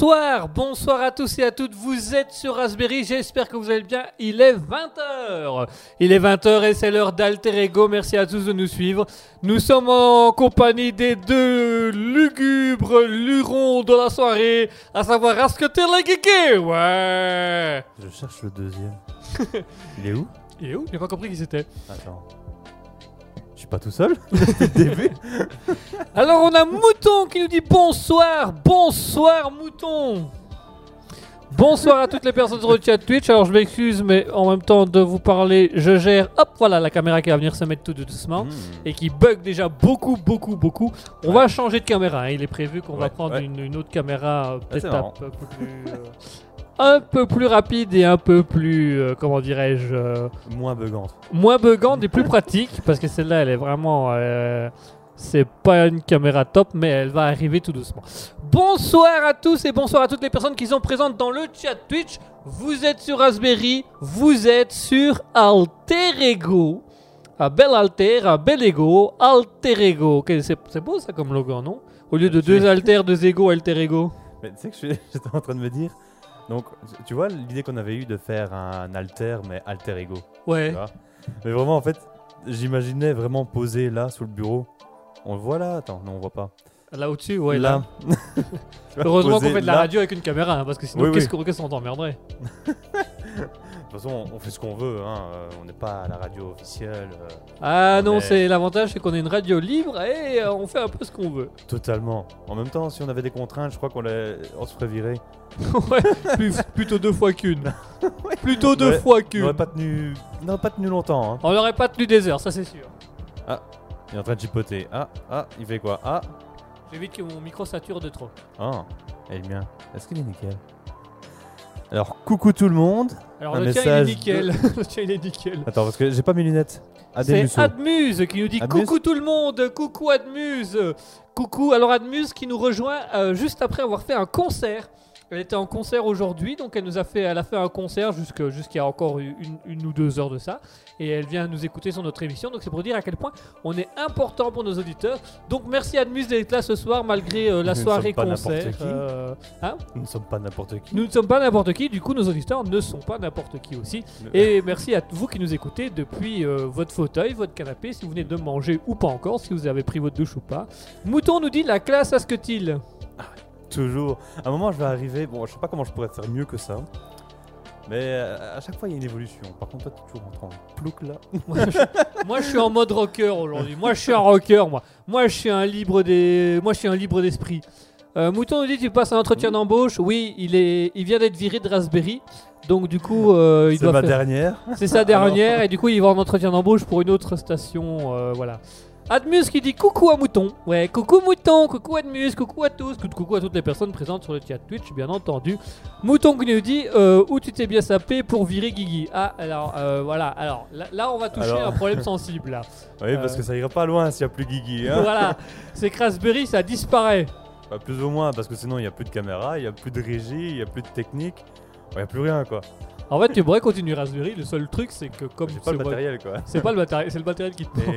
Bonsoir, bonsoir à tous et à toutes. Vous êtes sur Raspberry, j'espère que vous allez bien. Il est 20h. Il est 20h et c'est l'heure d'Alter Ego. Merci à tous de nous suivre. Nous sommes en compagnie des deux lugubres lurons de la soirée, à savoir Rascutin la Geeké. Ouais. Je cherche le deuxième. Il est où? Et où? J'ai pas compris qui c'était. Attends. Je suis pas tout seul depuis le début. Alors on a Mouton qui nous dit bonsoir, bonsoir Mouton. Bonsoir à toutes les personnes sur le chat Twitch. Alors je m'excuse, mais en même temps de vous parler, je gère. Hop, voilà la caméra qui va venir se mettre tout doucement Hmm. et qui bug déjà beaucoup, beaucoup, beaucoup. On va changer de caméra. hein. Il est prévu qu'on va prendre ouais. Une, une autre caméra euh, peut-être c'est un peu plus, euh, un peu plus rapide et un peu plus, euh, comment dirais-je, euh, Moins buggante. moins buggante et plus pratique parce que celle-là elle est vraiment euh, c'est pas une caméra top mais elle va arriver tout doucement. Bonsoir à tous et bonsoir à toutes les personnes qui sont présentes dans le chat Twitch. Vous êtes sur Raspberry, vous êtes sur Alter Ego. Un bel alter, un bel ego, alter ego. Ok, c'est c'est beau ça comme logo, non? Au lieu de deux alters, deux ego, alter ego. Mais tu sais que je suis- j'étais en train de me dire. Donc, tu- vois l'idée qu'on avait eue de faire un alter, mais alter ego. Ouais. Mais vraiment, en fait, j'imaginais vraiment posé là, sous le bureau. On le voit là Attends, non, on voit pas. Là au-dessus, ouais. Là. Heureusement qu'on fait de la là. radio avec une caméra, hein, parce que sinon, Oui, qu'est-ce oui. qu'on De toute façon, on- fait ce qu'on veut. Hein. euh, On n'est pas à la radio officielle. euh, Ah non, c'est l'avantage, c'est qu'on est une radio libre et euh, on fait un peu ce qu'on veut. totalement. En même temps, si on avait des contraintes, je crois qu'on les- on se ferait virer. ouais, plus- plutôt deux fois qu'une. Plutôt deux Ouais, fois On qu'une. n'aurait pas tenu, on n'aurait pas tenu longtemps. Hein. On n'aurait pas tenu des heures, ça c'est sûr. Il est en train de chipoter. Ah, ah, il fait quoi? Ah, J'évite que mon micro sature de trop. ah, et le mien. Est-ce qu'il est nickel? Alors, coucou tout le monde. Alors Un le tien il est message nickel. le tien il est nickel. Attends, parce que j'ai pas mes lunettes. C'est Adémusso. Admuse qui nous dit Admuse coucou tout le monde, coucou Admuse, coucou. Alors Admuse qui nous rejoint euh, juste après avoir fait un concert. Elle était en concert aujourd'hui, donc elle nous a fait, elle a fait un concert jusqu'à encore une, une ou deux heures de ça, et elle vient nous écouter sur notre émission. Donc c'est pour dire à quel point on est important pour nos auditeurs. Donc merci Admuse d'être là ce soir malgré euh, la Nous soirée concert. Euh, hein? Nous ne sommes pas n'importe qui. nous ne sommes pas n'importe qui, du coup nos auditeurs ne sont pas n'importe qui aussi. Et merci à vous qui nous écoutez depuis euh, votre fauteuil, votre canapé, si vous venez de manger ou pas encore, si vous avez pris votre douche ou pas. Mouton nous dit la classe à ce que t-il Toujours. À un moment, je vais arriver. Bon, je sais pas comment je pourrais faire mieux que ça. Mais euh, à chaque fois, il y a une évolution. Par contre, toi, tu es toujours en train de plouc là. moi, je, moi, je suis en mode rocker aujourd'hui. Moi je suis un rocker moi. Moi je suis un libre des moi je suis un libre d'esprit. Euh, Mouton nous dit tu passes un entretien d'embauche. Oui, il est il vient d'être viré de Raspberry. Donc du coup euh, il C'est doit ma faire- dernière. C'est sa dernière et du coup il va en entretien d'embauche pour une autre station. euh, voilà. Admus qui dit coucou à Mouton. Ouais, coucou Mouton, coucou Admus, coucou à tous, cou- coucou à toutes les personnes présentes sur le chat Twitch, bien entendu. Mouton qui nous dit euh, où tu t'es bien sapé pour virer Guigui. Ah, alors euh, voilà, alors là, là, on va toucher Alors. un problème sensible là. Oui, parce Euh. que ça ira pas loin s'il y a plus Guigui. Hein. voilà, c'est que Raspberry ça disparaît. Bah, plus ou moins, parce que sinon, il n'y a plus de caméra, il n'y a plus de régie, il n'y a plus de technique. Il n'y a plus rien, quoi. En fait, tu pourrais continuer Raspberry, le seul truc c'est que comme J'ai pas c'est le matériel, quoi. c'est pas le matériel, c'est le matériel qui te manque.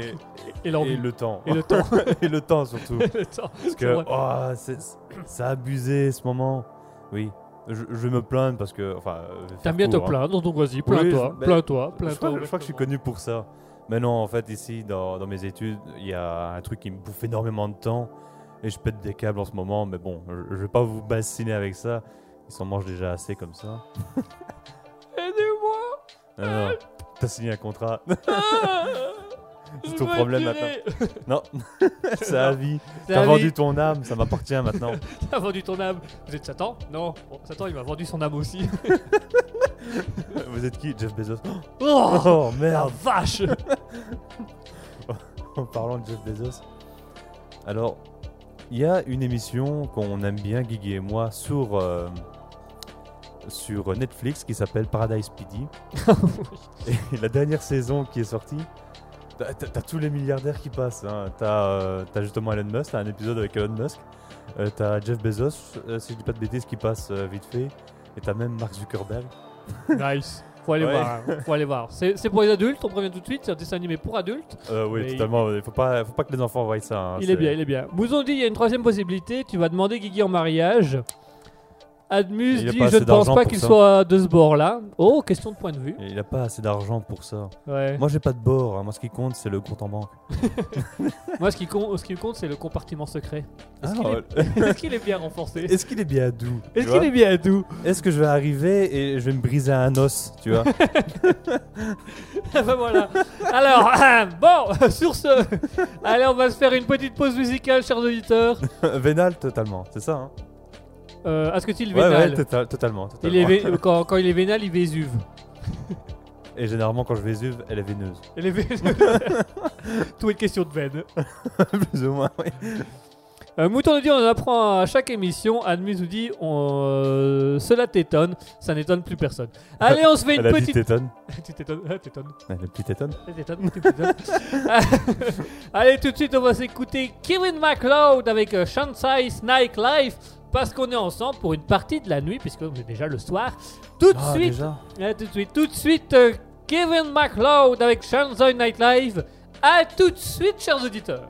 Et, et l'envie. et le temps. Et le temps. et le temps, surtout. Le temps, Parce c'est que oh, c'est- ça a abusé ce moment. Oui, je, je vais me plaindre parce que. Enfin, T'aimes bien te hein. plaindre, donc vas-y, Oui, plains-toi, ben, plains-toi, Je plains-toi. crois, je crois que je suis connu pour ça. Mais non, en fait, ici, dans, dans mes études, il y a un truc qui me bouffe énormément de temps. Et je pète des câbles en ce moment. Mais bon, je, je vais pas vous bassiner avec ça. Ils s'en mangent déjà assez comme ça. Aidez-moi Non, non, T'as signé un contrat. Ah C'est ton problème maintenant. non, c'est à vie. C'est T'as vendu ton âme, ça m'appartient maintenant. T'as vendu ton âme. Vous êtes Satan? Non. Bon, Satan, il m'a vendu son âme aussi. Vous êtes qui? Jeff Bezos Oh, Oh la merde vache En parlant de Jeff Bezos. Alors, il y a une émission qu'on aime bien, Guigui et moi, sur, euh, sur Netflix qui s'appelle Paradise PD. et la dernière saison qui est sortie, t'as tous les milliardaires qui passent. hein. T'as euh, t'as justement Elon Musk, t'as un épisode avec Elon Musk. Euh, t'as Jeff Bezos, euh, si je dis pas de bêtises, qui passe vite fait. Et t'as même Mark Zuckerberg. Nice. Faut aller Ouais. voir. hein. Faut aller voir. C'est c'est pour les adultes, on prévient tout de suite. C'est un dessin animé pour adultes. Euh, oui, totalement. Il faut pas, faut pas que les enfants voient ça. hein, il c'est- est bien, il est bien. Mouzon dit il y a une troisième possibilité. Tu vas demander Guigui en mariage. Admus Il y a dit je ne pense pas qu'il soit de ce bord-là. Oh, question de point de vue. Il a pas assez d'argent pour ça. Ouais. Moi, j'ai pas de bord. hein. Moi, ce qui compte, c'est le compte en banque. Moi, ce qui compte, ce qui compte, c'est le compartiment secret. Est-ce Ah, qu'il ouais. est... est-ce qu'il est bien renforcé? Est-ce qu'il est bien doux Est-ce qu'il est bien doux? Est-ce que je vais arriver et je vais me briser un os, tu vois? Ah bah voilà. Alors, bon, sur ce, allez, on va se faire une petite pause musicale, chers auditeurs. Vénal, totalement. C'est ça, hein Euh, Est-ce que tu le Ouais, vénal ouais, tota- totalement. il totalement. est vé- quand, quand il est vénal, il vésuve. Et généralement, quand je vésuve, elle est veineuse. Il est vé- Tout est une question de veine. Plus ou moins, oui. Euh, Mouton nous dit on en apprend à chaque émission. Admis nous dit on, euh, cela t'étonne. Ça n'étonne plus personne. Allez, on se fait une Elle a dit petite. tétonne. tu t'étonnes. ah, t'étonnes. Elle dit tétonne. Tu t'étonnes, tu t'étonnes. Allez, tout de suite, on va s'écouter Kevin MacLeod avec euh, Shanghai's Nightlife. Parce qu'on est ensemble pour une partie de la nuit, puisque c'est déjà le soir. Tout de Ah, suite, à tout de suite, tout de suite, euh, Kevin MacLeod avec Shanghai Nightlife. À tout de suite, chers auditeurs.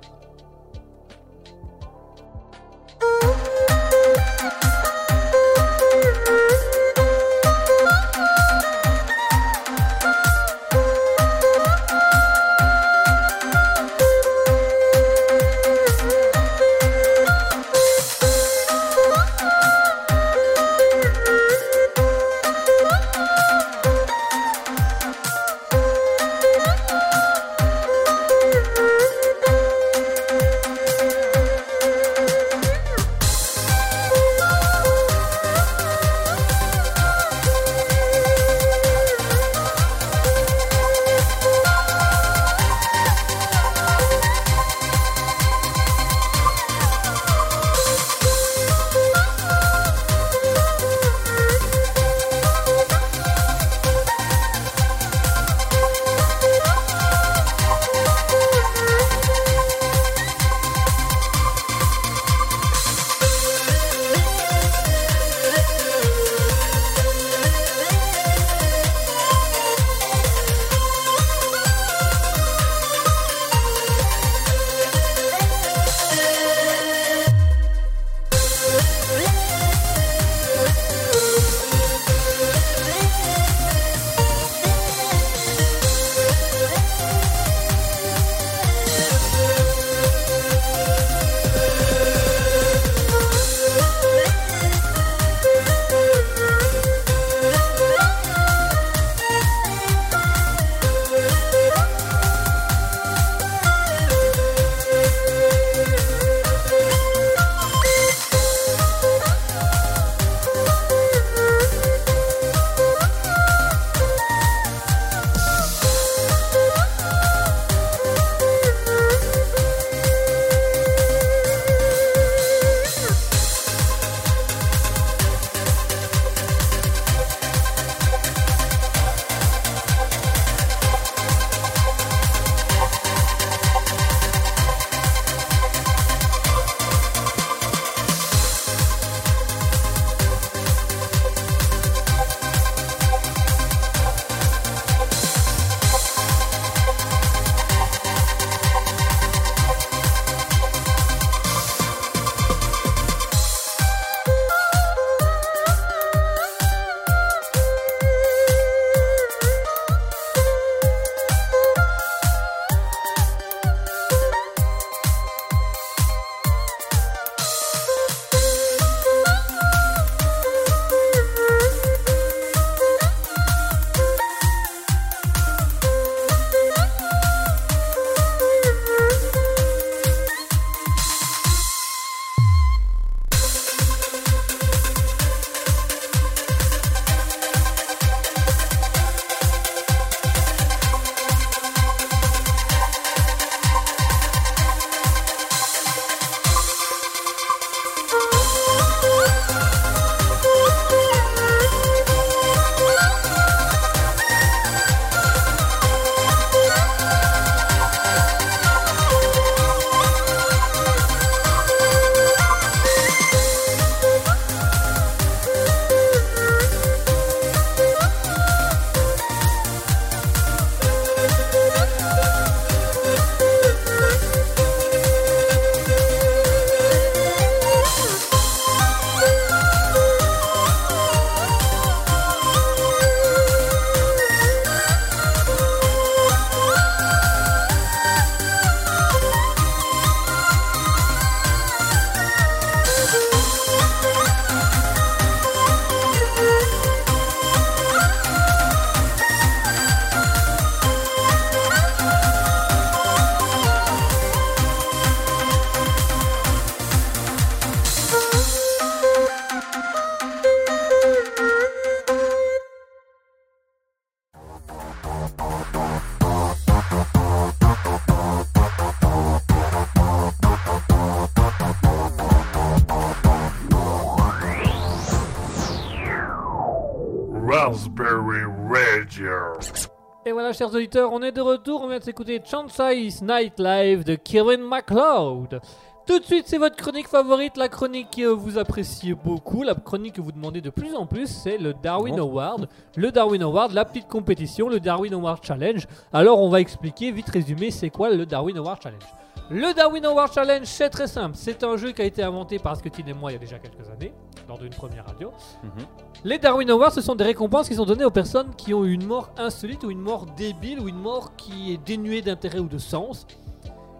Voilà, chers auditeurs, on est de retour. On vient de s'écouter Chansey's Night Live de Kevin MacLeod. Tout de suite, c'est votre chronique favorite, la chronique que vous appréciez beaucoup, la chronique que vous demandez de plus en plus, c'est le Darwin Bon. Award. Le Darwin Award, la petite compétition, le Darwin Award Challenge. Alors, on va expliquer, vite résumé, c'est quoi le Darwin Award Challenge. Le Darwin Award Challenge, c'est très simple. C'est un jeu qui a été inventé par Scotty et moi il y a déjà quelques années, lors d'une première radio. Mhm. Les Darwin Awards, ce sont des récompenses qui sont données aux personnes qui ont eu une mort insolite ou une mort débile ou une mort qui est dénuée d'intérêt ou de sens.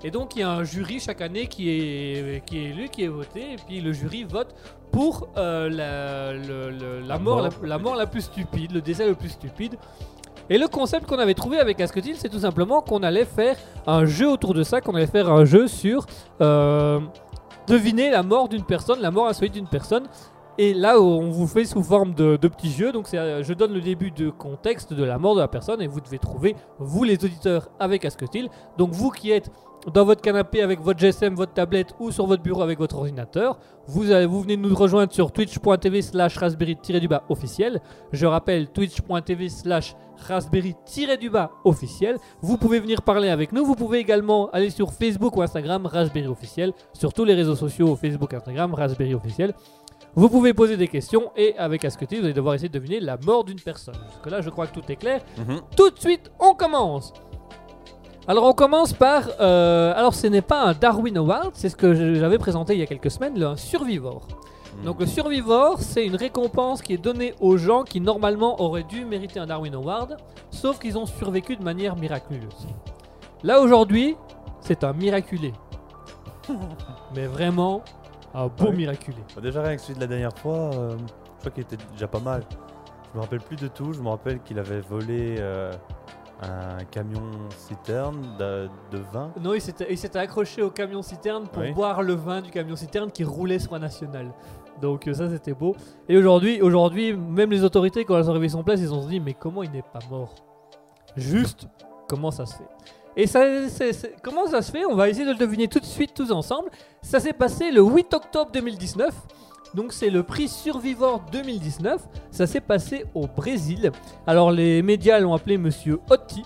Et donc il y a un jury chaque année qui est, qui est élu, qui est voté, et puis le jury vote pour euh, la, le- le- la La mort, mort. la, la mort la plus stupide, le décès le plus stupide. Et le concept qu'on avait trouvé avec Asketil, c'est tout simplement qu'on allait faire un jeu autour de ça, qu'on allait faire un jeu sur euh, deviner la mort d'une personne, la mort insolite d'une personne. Et là, on vous fait sous forme de, de petits jeux. Donc, euh, je donne le début de contexte de la mort de la personne et vous devez trouver, vous les auditeurs, avec Asketil. Donc, vous qui êtes dans votre canapé avec votre GSM, votre tablette ou sur votre bureau avec votre ordinateur, vous, vous venez nous rejoindre sur twitch.tv slash raspberry-du-bas officiel. Je rappelle twitch.tv slash raspberry-du-bas officiel. Vous pouvez venir parler avec nous. Vous pouvez également aller sur Facebook ou Instagram Raspberry officiel. Sur tous les réseaux sociaux Facebook, Instagram Raspberry officiel. Vous pouvez poser des questions et avec Asketil, vous allez devoir essayer de deviner la mort d'une personne. Jusque là, je crois que tout est clair. Mhm. Tout de suite, on commence. Alors on commence par... euh, alors ce n'est pas un Darwin Award, c'est ce que j'avais présenté il y a quelques semaines, le Survivor. Donc le Survivor, c'est une récompense qui est donnée aux gens qui normalement auraient dû mériter un Darwin Award, sauf qu'ils ont survécu de manière miraculeuse. Là aujourd'hui, c'est un miraculé. Mais vraiment, un beau Ouais. miraculé. Bah, déjà rien que celui de la dernière fois, euh, je crois qu'il était déjà pas mal. Je me rappelle plus de tout. Je me rappelle qu'il avait volé euh, un camion citerne de, de vin. Non, il s'était accroché au camion citerne pour Oui. boire le vin du camion citerne qui roulait sur un national. Donc euh, ça c'était beau. Et aujourd'hui, aujourd'hui, même les autorités quand elles ont réveillé son place, ils ont se dit mais comment il n'est pas mort? Juste comment ça se fait? Et ça, comment ça se fait? On va essayer de le deviner tout de suite tous ensemble. Ça s'est passé le 8 octobre 2019. Donc c'est le prix Survivor 2019. Ça s'est passé au Brésil. Alors les médias l'ont appelé Monsieur Otti.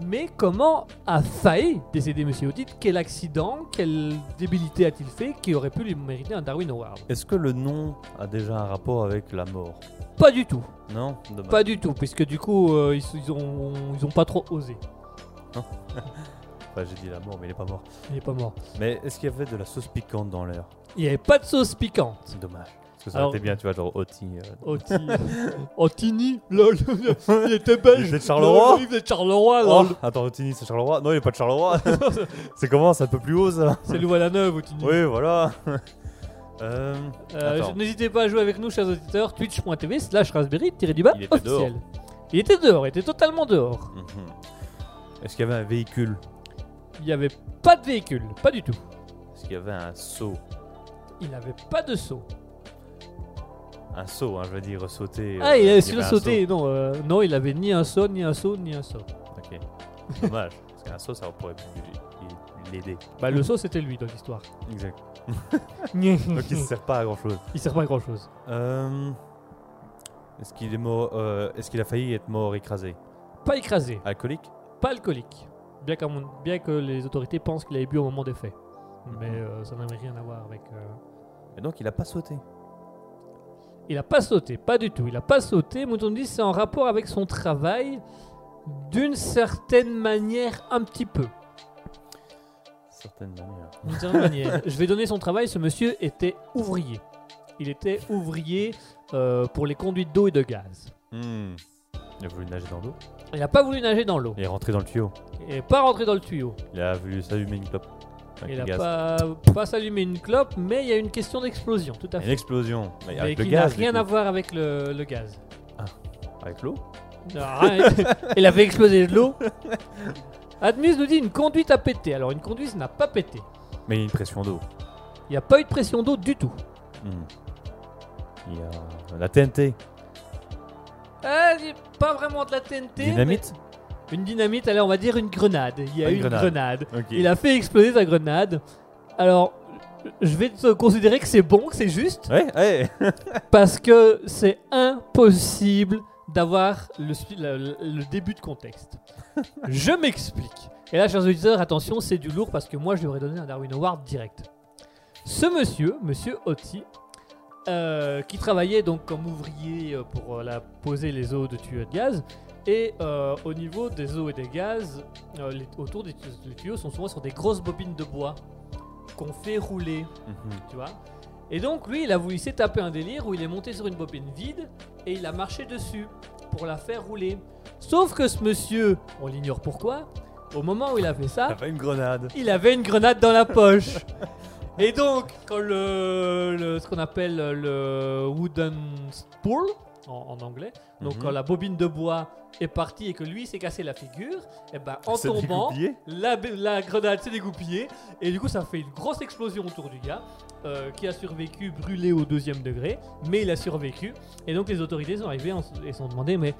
Mais comment a failli décéder Monsieur Otti? Quel accident, quelle débilité a-t-il fait qui aurait pu lui mériter un Darwin Award? Est-ce que le nom a déjà un rapport avec la mort? Pas du tout, Non Dommage. pas du tout, puisque du coup euh, ils, ils ont, ils ont pas trop osé. Enfin, j'ai dit la mort, mais il est pas mort. Il est pas mort. Mais est-ce qu'il y avait de la sauce piquante dans l'air? Il n'y avait pas de sauce piquante. C'est dommage. Parce que ça Alors- aurait été bien, tu vois, genre Oti. euh, Otti. Ottini, lol. il était belge. Il venait de Charleroi? Lol, Il venait de Charleroi, Oh, lol. attends, Otini, c'est Charleroi? Non, il est pas de Charleroi. c'est comment? C'est un peu plus haut, ça C'est Louvain-la-Neuve, Ottini. Oui, voilà. euh, Euh, Attends. je- N'hésitez pas à jouer avec nous, chers auditeurs, twitch.tv slash raspberry-du-bas Il était officiel. Il était dehors, il était totalement dehors. mhm. Est-ce qu'il y avait un véhicule? Il n'y avait pas de véhicule, pas du tout. Est-ce qu'il y avait un seau? Il n'avait pas de saut. Un seau, hein, je veux dire, sauter. Ah, euh, il a y su avait le un sauter. Non, euh, non, il avait ni un saut, ni un saut, ni un saut. seau. Ok. Dommage. Parce qu'un seau, ça pourrait l'aider. Bah, le saut, c'était lui dans l'histoire. Exact. il Donc il ne sert pas à grand chose. sert pas à grand chose. Euh, Est-ce qu'il est mort Est-ce qu'il a failli être mort écrasé? Pas écrasé, Alcoolique? Pas alcoolique. Bien, bien que les autorités pensent qu'il avait bu au moment des faits. Mais euh, ça n'avait rien à voir avec. euh, Et donc il a pas sauté. Il a pas sauté, pas du tout. Il a pas sauté. Mouton dit c'est en rapport avec son travail d'une certaine manière, un petit peu. Certaine manière. D'une certaine manière. Je vais donner son travail. Ce monsieur était ouvrier. Il était ouvrier euh, pour les conduites d'eau et de gaz. Hmm. Il a voulu nager dans l'eau? Il n'a pas voulu nager dans l'eau. Il est rentré dans le tuyau. Il n'est pas rentré dans le tuyau. Il a voulu s'allumer une clope. Avec Il n'a pas, pas s'allumé une clope, mais il y a une question d'explosion, tout à Une fait. explosion. Mais Mais avec qui n'a rien à voir avec le, le gaz. Avec l'eau. Il avait explosé de l'eau. Admus nous dit une conduite a pété. Alors une conduite n'a pas pété. Mais il y a une pression d'eau. Il n'y a pas eu de pression d'eau du tout. Hmm. Il y a la TNT. Ah, pas vraiment de la TNT. Dynamite mais Une dynamite, allez, on va dire une grenade. Il y a une une grenade. Il a fait exploser sa grenade. Alors, je vais te considérer que c'est bon, que c'est juste, Ouais, ouais. parce que c'est impossible d'avoir le- le début de contexte. je m'explique. Et là, chers auditeurs, attention, c'est du lourd parce que moi, je lui aurais donné un Darwin Award direct. Ce monsieur, monsieur Otti, euh, qui travaillait donc comme ouvrier euh, pour euh, la, poser les eaux de tuyaux de gaz, et euh, au niveau des eaux et des gaz, euh, les- autour des tuyaux, les tuyaux sont souvent sur des grosses bobines de bois qu'on fait rouler Mhm. tu vois. Et donc lui, il a voulu s'est tapé un délire où il est monté sur une bobine vide et il a marché dessus pour la faire rouler. Sauf que ce monsieur, on l'ignore pourquoi, au moment où il a fait ça, une grenade. il avait une grenade dans la poche. Et donc, quand le, ce qu'on appelle le wooden spool en, en anglais, donc Mhm. quand la bobine de bois est partie et que lui s'est cassé la figure, et ben en tombant, la, la grenade s'est dégoupillée et du coup ça fait une grosse explosion autour du gars euh, qui a survécu brûlé au deuxième degré, mais il a survécu. Et donc les autorités sont arrivées et se sont demandé mais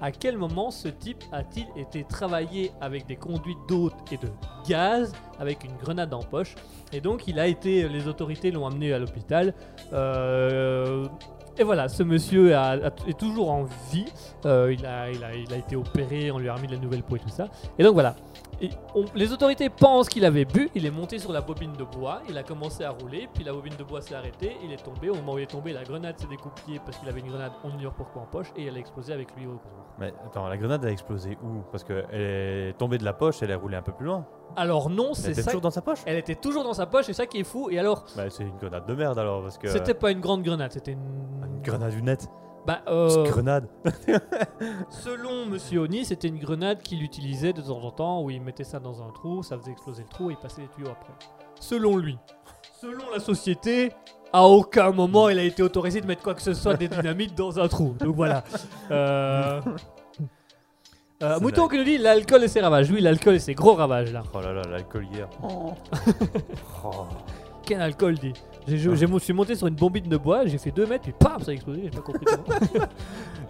à quel moment ce type a-t-il été travaillé avec des conduites d'eau et de gaz avec une grenade en poche? Et donc il a été, les autorités l'ont amené à l'hôpital. Euh, et voilà, ce monsieur est toujours en vie. Euh, il, a, il, a, il a été opéré, on lui a remis de la nouvelle peau et tout ça. Et donc voilà, et on- les autorités pensent qu'il avait bu, il est monté sur la bobine de bois, il a commencé à rouler, puis la bobine de bois s'est arrêtée, il est tombé, au moment où il est tombé, la grenade s'est découpillée parce qu'il avait une grenade, on ignore pourquoi en poche, et elle a explosé avec lui au. Mais attends, la grenade a explosé où? Parce qu'elle est tombée de la poche, elle est roulée un peu plus loin. Alors non, Elle c'est était ça. toujours dans sa poche? Elle était toujours dans sa poche, c'est ça qui est fou, et alors, Bah, c'est une grenade de merde alors, parce que. c'était pas une grande grenade, c'était une... Une grenade lunette. Bah, euh, grenade. selon Monsieur Oni, c'était une grenade qu'il utilisait de temps en temps, où il mettait ça dans un trou, ça faisait exploser le trou, et il passait les tuyaux après. Selon lui. Selon la société, à aucun moment il a été autorisé de mettre quoi que ce soit des dynamites dans un trou. Donc voilà. Euh... Euh, Mouton qui nous dit l'alcool et ses ravages. Oui, l'alcool et ses gros ravages là. Oh là là, l'alcool hier. Oh. Quel alcool dit je je suis monté sur une bombine de bois, j'ai fait 2 mètres, puis pam, ça a explosé, j'ai pas compris comment.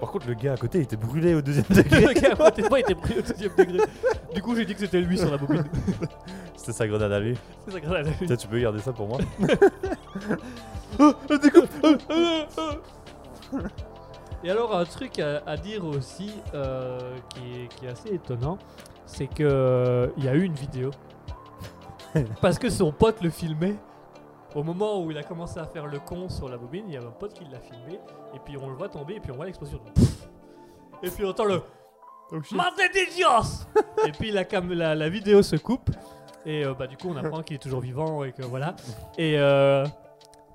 Par contre, le gars à côté il était brûlé au deuxième degré. Le gars à côté de moi était pris au deuxième degré. Du coup, j'ai dit que c'était lui sur la bobine. C'était sa grenade à lui. C'est ça grave. Peut-être tu peux garder ça pour moi. Et alors, un truc à, à dire aussi euh, qui, est, qui est assez étonnant, c'est que euh, il y a eu une vidéo. Parce que son pote le filmait. Au moment où il a commencé à faire le con sur la bobine, il y avait un pote qui l'a filmé. Et puis on le voit tomber, et puis on voit l'explosion. Et puis on entend le. Madre de Dios Et puis la, cam- la, la vidéo se coupe. Et euh, bah, du coup, on apprend qu'il est toujours vivant et que voilà. Et euh,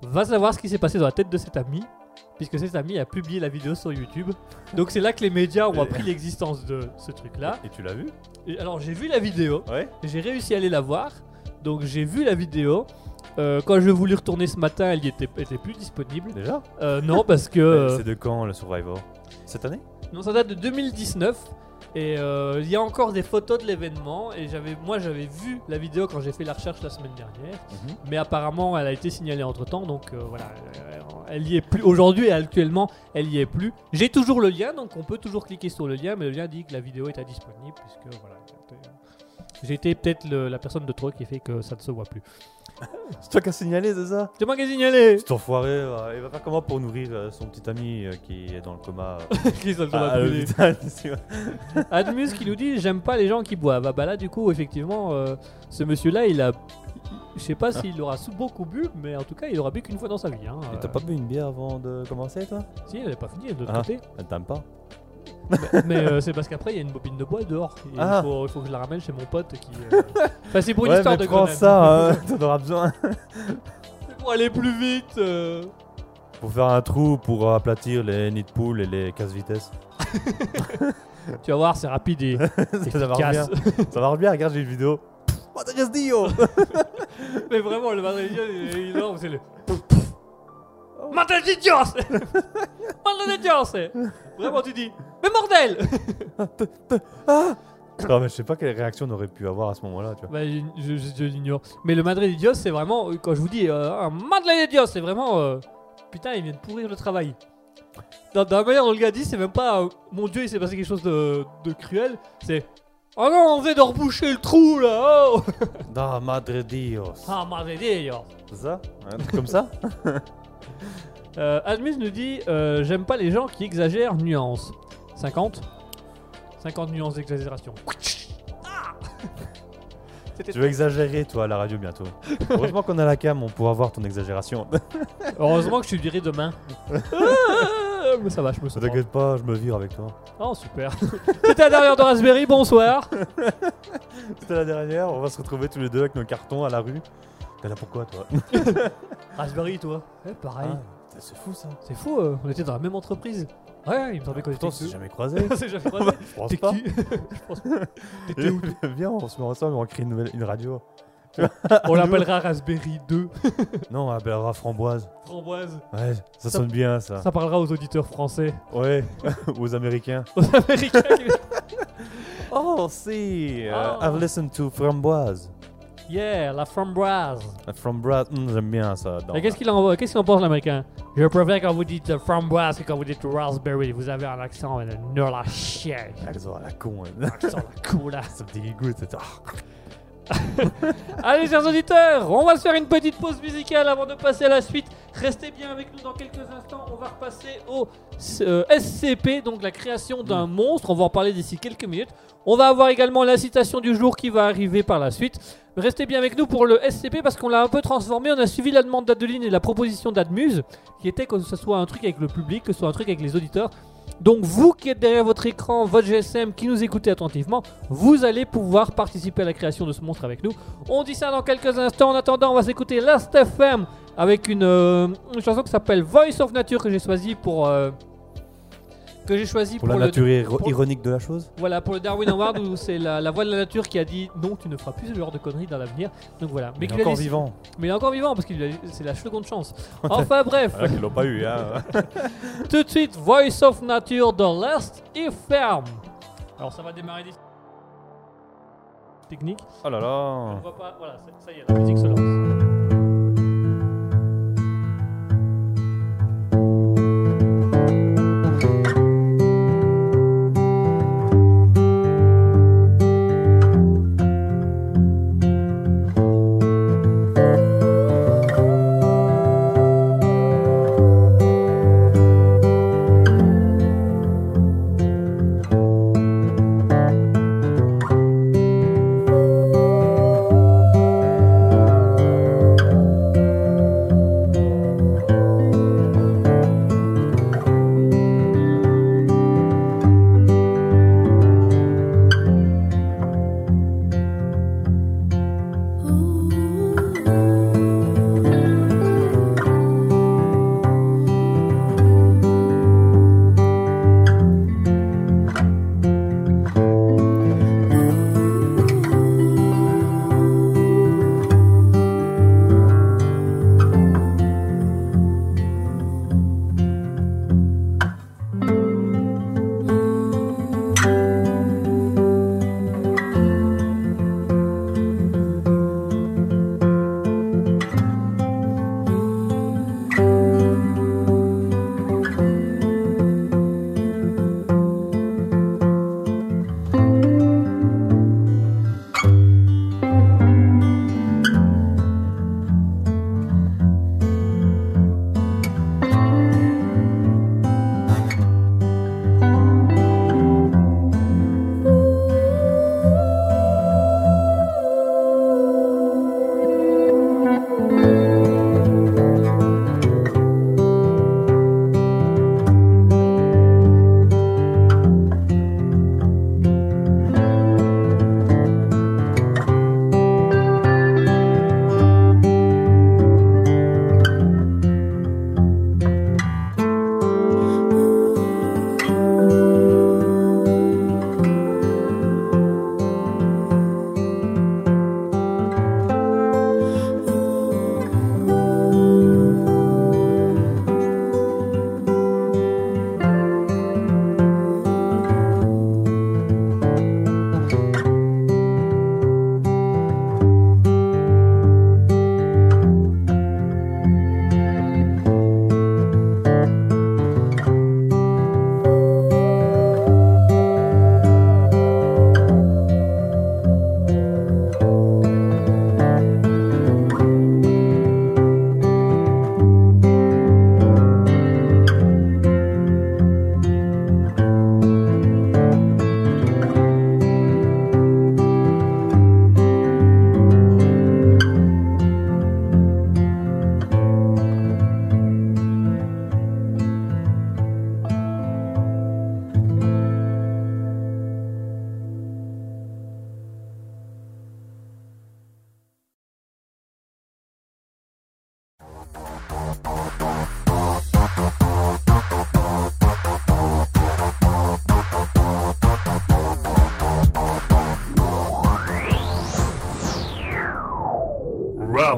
va savoir ce qui s'est passé dans la tête de cet ami. Puisque cet ami a publié la vidéo sur YouTube. Donc c'est là que les médias ont appris l'existence de ce truc-là. Et tu l'as vu? Et alors j'ai vu la vidéo. Ouais. J'ai réussi à aller la voir. Donc j'ai vu la vidéo. Euh, quand je voulais retourner ce matin, elle y était, était plus disponible. Déjà Euh, non, parce que. Euh, C'est de quand le Survivor? Cette année? Non, ça date de 2019. Et il y a encore des photos de l'événement. Et j'avais, moi, j'avais vu la vidéo quand j'ai fait la recherche la semaine dernière. Mhm. Mais apparemment, elle a été signalée entre temps. Donc voilà, elle y est plus. Aujourd'hui et actuellement, elle y est plus. J'ai toujours le lien, donc on peut toujours cliquer sur le lien. Mais le lien dit que la vidéo est indisponible. Puisque voilà. J'ai été peut-être la personne de trop qui fait que ça ne se voit plus. C'est toi qui as signalé, c'est ça C'est moi qui ai signalé Cet enfoiré, euh, il va faire comment pour nourrir euh, son petit ami euh, qui est dans le coma euh, Qui le à- à brûler. l'hôpital tu vois. Admus qui nous dit j'aime pas les gens qui boivent. Ah bah là du coup effectivement euh, ce monsieur là il a je sais pas s'il aura beaucoup bu mais en tout cas il aura bu qu'une fois dans sa vie. Hein. Et t'as pas bu une bière avant de commencer, toi? Si elle est pas finie de l'autre Ah. côté. Elle t'aime pas mais euh, c'est parce qu'après il y a une bobine de bois dehors. Et Ah. il, faut, il faut que je la ramène chez mon pote qui. euh, Enfin c'est pour une Ouais, histoire mais de prends grenade. ça, hein, t'en auras besoin. C'est pour aller plus vite. euh. Pour faire un trou pour aplatir les nids de poule et les casse-vitesse. Tu vas voir c'est rapide et ça marche bien. efficace. Ça marche bien, regarde, j'ai une vidéo. Madres Dio mais vraiment le madrilène il est énorme c'est le. Madre de Dios Madre de Dios Vraiment tu dis Mais bordel Non, mais je sais pas quelle réaction on aurait pu avoir à ce moment-là, tu vois. Bah, je, je- je- je l'ignore. Mais le Madre de Dios, c'est vraiment. euh, Quand je vous dis euh, un Madre de Dios, c'est vraiment. euh, putain, il vient de pourrir le travail. Dans, dans la manière dont le gars dit, c'est même pas. euh, mon dieu, il s'est passé quelque chose de, de cruel. C'est. Oh non, on vient de reboucher le trou là Oh Da Madre Dios. Ah, Madre de Dios C'est ça? Un truc comme ça? euh, Admus nous dit euh, J'aime pas les gens qui exagèrent nuance. 50 50 nuances d'exagération. Ah C'était Tu veux exagérer, toi, à la radio bientôt. Heureusement qu'on a la cam, on pourra voir ton exagération. Heureusement que je te dirai demain. Ah, Mais ça va, je me sens. T'inquiète pas, je me vire avec toi. Oh, super. C'était la dernière de Raspberry, bonsoir. C'était la dernière, on va se retrouver tous les deux avec nos cartons à la rue. T'es là pourquoi, toi Raspberry, toi Eh, pareil. Ah, C'est fou ça. C'est fou, euh, on était dans la même entreprise. Ouais, il me semblait qu'on était on s'est jamais croisés. On s'est jamais croisés. Je pense T'es pas. qui Je pense pas. T'étais où Viens, on se met ensemble et on crée une, nouvelle, une radio. On l'appellera Raspberry 2. Non, on appellera Framboise. Framboise. Ouais, ça, Ça- sonne bien ça. Ça parlera aux auditeurs français. Ouais, aux Américains. Aux Américains. qui- Oh, si euh, Oh. I've listened to Framboise. Yeah, la framboise. Uh, Framboise, hmm, j'aime bien ça. Mais qu'est-ce qu'il en, qu'est-ce qu'il en pense l'américain? Je préfère quand vous dites euh, framboise que quand vous dites raspberry. Vous avez un accent de nul à chier. Accent à la con. hein. Accent la cool. hein. ça me dégoûte. Allez, chers auditeurs, on va se faire une petite pause musicale avant de passer à la suite. Restez bien avec nous dans quelques instants. On va repasser au euh, SCP, donc la création d'un monstre. On va en parler d'ici quelques minutes. On va avoir également la citation du jour qui va arriver par la suite. Restez bien avec nous pour le SCP parce qu'on l'a un peu transformé. On a suivi la demande d'Adeline et la proposition d'Admuse, qui était que ce soit un truc avec le public, que ce soit un truc avec les auditeurs. Donc vous qui êtes derrière votre écran, votre GSM, qui nous écoutez attentivement, vous allez pouvoir participer à la création de ce monstre avec nous. On dit ça dans quelques instants. En attendant, on va s'écouter Last FM avec une, euh, une chanson qui s'appelle Voice of Nature que j'ai choisi pour euh, que j'ai choisi Pour la le nature pour- ironique de la chose voilà pour le Darwin Award où c'est la, la voix de la nature qui a dit non tu ne feras plus ce genre de conneries dans l'avenir. Donc voilà. Mais il qu'il est encore vivant. Mais il est encore vivant parce que c'est la seconde chance. Enfin bref. Ah, qu'ils l'ont pas eu, hein. Tout de suite, Voice of Nature de Last FM. Alors ça va démarrer d'ici. Technique. Oh là On là. voit pas. Voilà, ça y est, la musique se lance.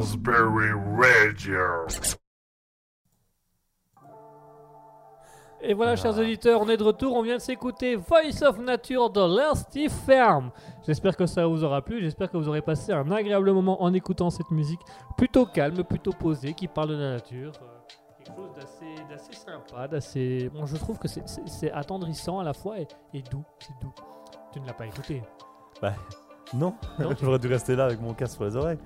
Raspberry Radio. Et voilà, chers auditeurs, on est de retour. On vient de s'écouter Voice of Nature de Lasty Farm. J'espère que ça vous aura plu. J'espère que vous aurez passé un agréable moment en écoutant cette musique plutôt calme, plutôt posée, qui parle de la nature. Euh, quelque chose d'assez, d'assez sympa, d'assez. Bon, je trouve que c'est, c'est- c'est attendrissant à la fois et, et doux. C'est doux. Tu ne l'as pas écouté Non, Non j'aurais dû rester là avec mon casque sur les oreilles.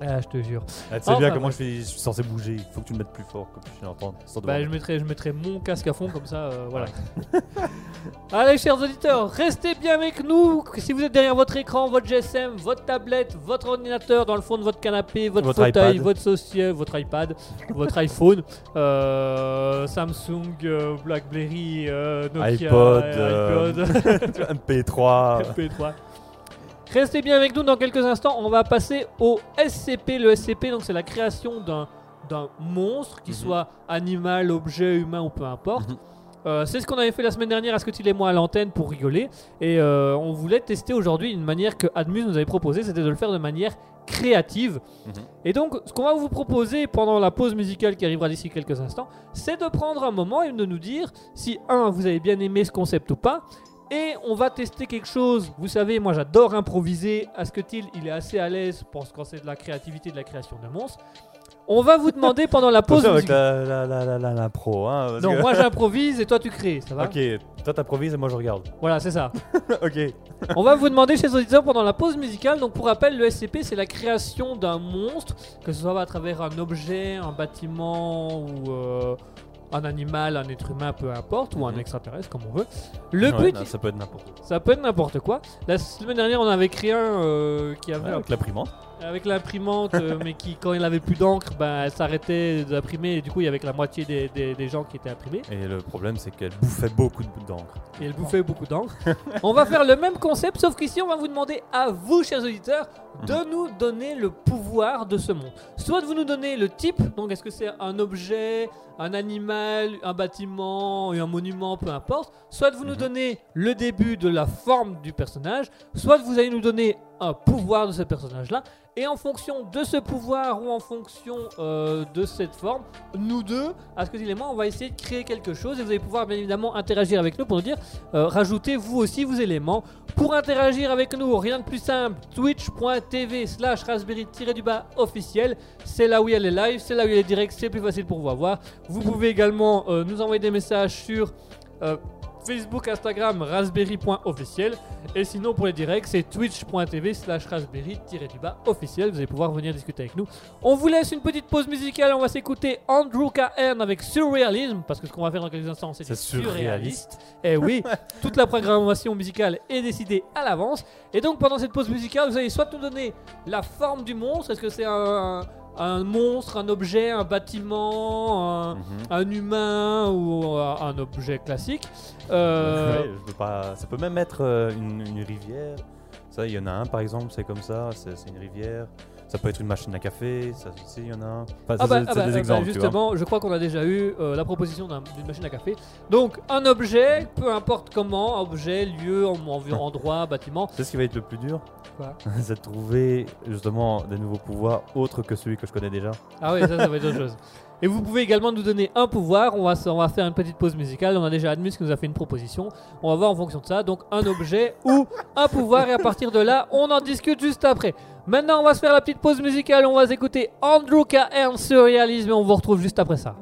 Ah, je te jure. Ah, tu sais Enfin, bien que moi bref. je, fais- je suis censé bouger, il faut que tu le mettes plus fort, puisses l'entendre. sans Bah, je mettrai, je mettrai mon casque à fond comme ça, euh, voilà. Allez, chers auditeurs, restez bien avec nous. Si vous êtes derrière votre écran, votre GSM, votre tablette, votre ordinateur, dans le fond de votre canapé, votre, Votre fauteuil, iPad. votre société, votre iPad, votre iPhone, euh, Samsung, euh, BlackBerry, euh, Nokia, iPod, euh, euh, iPod. MP3. MP3. Restez bien avec nous dans quelques instants. On va passer au SCP. Le SCP, donc c'est la création d'un d'un monstre, qui Mhm. soit animal, objet, humain ou peu importe. Mhm. Euh, c'est ce qu'on avait fait la semaine dernière à Scotty et moi à l'antenne pour rigoler. Et euh, on voulait tester aujourd'hui une manière que Admus nous avait proposée, c'était de le faire de manière créative. Mhm. Et donc, ce qu'on va vous proposer pendant la pause musicale qui arrivera d'ici quelques instants, c'est de prendre un moment et de nous dire si, un, vous avez bien aimé ce concept ou pas. Et on va tester quelque chose. Vous savez, moi j'adore improviser. Asketil, il est assez à l'aise pour quand c'est de la créativité, de la création de monstres. On va vous demander pendant la pause avec musicale. la, la, la, la, la pro, hein. parce Non, que- moi j'improvise et toi tu crées, ça va Ok, toi t'improvises et moi je regarde. Voilà, c'est ça. ok. On va vous demander chez les auditeurs pendant la pause musicale. Donc, pour rappel, le SCP, c'est la création d'un monstre, que ce soit à travers un objet, un bâtiment ou euh, un animal, un être humain, peu importe, ou un Mhm. extraterrestre, comme on veut. Le Ouais, but, non, ça peut être n'importe quoi. ça peut être n'importe quoi. La semaine dernière, on avait créé un euh, qui avait Ouais, un- avec l'imprimante. Avec l'imprimante, euh, mais qui, quand il avait plus d'encre, ben, elle s'arrêtait d'imprimer, et du coup, il y avait que la moitié des, des- des gens qui étaient imprimés. Et le problème c'est qu'elle bouffait beaucoup de- d'encre. et elle bouffait beaucoup d'encre. on va faire le même concept, sauf qu'ici, on va vous demander à vous, chers auditeurs, de nous donner le pouvoir de ce monde. Soit de vous nous donner le type, donc est-ce que c'est un objet, un animal, un bâtiment, un monument, peu importe. Soit de vous nous Mhm. donner le début de la forme du personnage, soit de vous allez nous donner pouvoir de ce personnage-là. Et en fonction de ce pouvoir ou en fonction euh, de cette forme, nous deux, Asketil et moi, on va essayer de créer quelque chose et vous allez pouvoir bien évidemment interagir avec nous pour nous dire, euh, rajoutez vous aussi vos éléments. Pour interagir avec nous, rien de plus simple, twitch.tv slash raspberry-du-bas officiel. C'est là où il y a les c'est là où il y a les directs, c'est plus facile pour vous avoir. Vous pouvez également euh, nous envoyer des messages sur Facebook, Instagram, raspberry.officiel. Et sinon, pour les directs, c'est twitch.tv slash raspberry-du-bas officiel. Vous allez pouvoir venir discuter avec nous. On vous laisse une petite pause musicale. On va s'écouter Andrew KN avec Surrealism. Parce que ce qu'on va faire dans quelques instants, c'est surréaliste. Et oui, toute la programmation musicale est décidée à l'avance. Et donc, pendant cette pause musicale, vous allez soit nous donner la forme du monstre. Est-ce que c'est un, un monstre, un objet, un bâtiment, un, Mhm. un humain ou un, un objet classique Euh, Ouais, je veux pas. Ça peut même être euh, une, une rivière. Ça, il y en a un par exemple, c'est comme ça, c'est une rivière. Ça peut être une machine à café, ça aussi, il y en a un. Enfin, Ah bah, c'est ah c'est bah, des ah bah, exemples, tu vois. justement, je crois qu'on a déjà eu euh, la proposition d'un- d'une machine à café. Donc, un objet, peu importe comment, objet, lieu, en- envi- endroit, bâtiment. Tu sais ce qui va être le plus dur? Quoi? C'est de trouver justement des nouveaux pouvoirs autres que celui que je connais déjà. Ah oui, ça, ça va être autre chose. Et vous pouvez également nous donner un pouvoir. On va, s- on va faire une petite pause musicale. On a déjà Admus qui nous a fait une proposition. On va voir en fonction de ça. Donc un objet ou un pouvoir. Et à partir de là, on en discute juste après. Maintenant, on va se faire la petite pause musicale. On va s'écouter Andrew Cairn Surrealism. Et on vous retrouve juste après ça.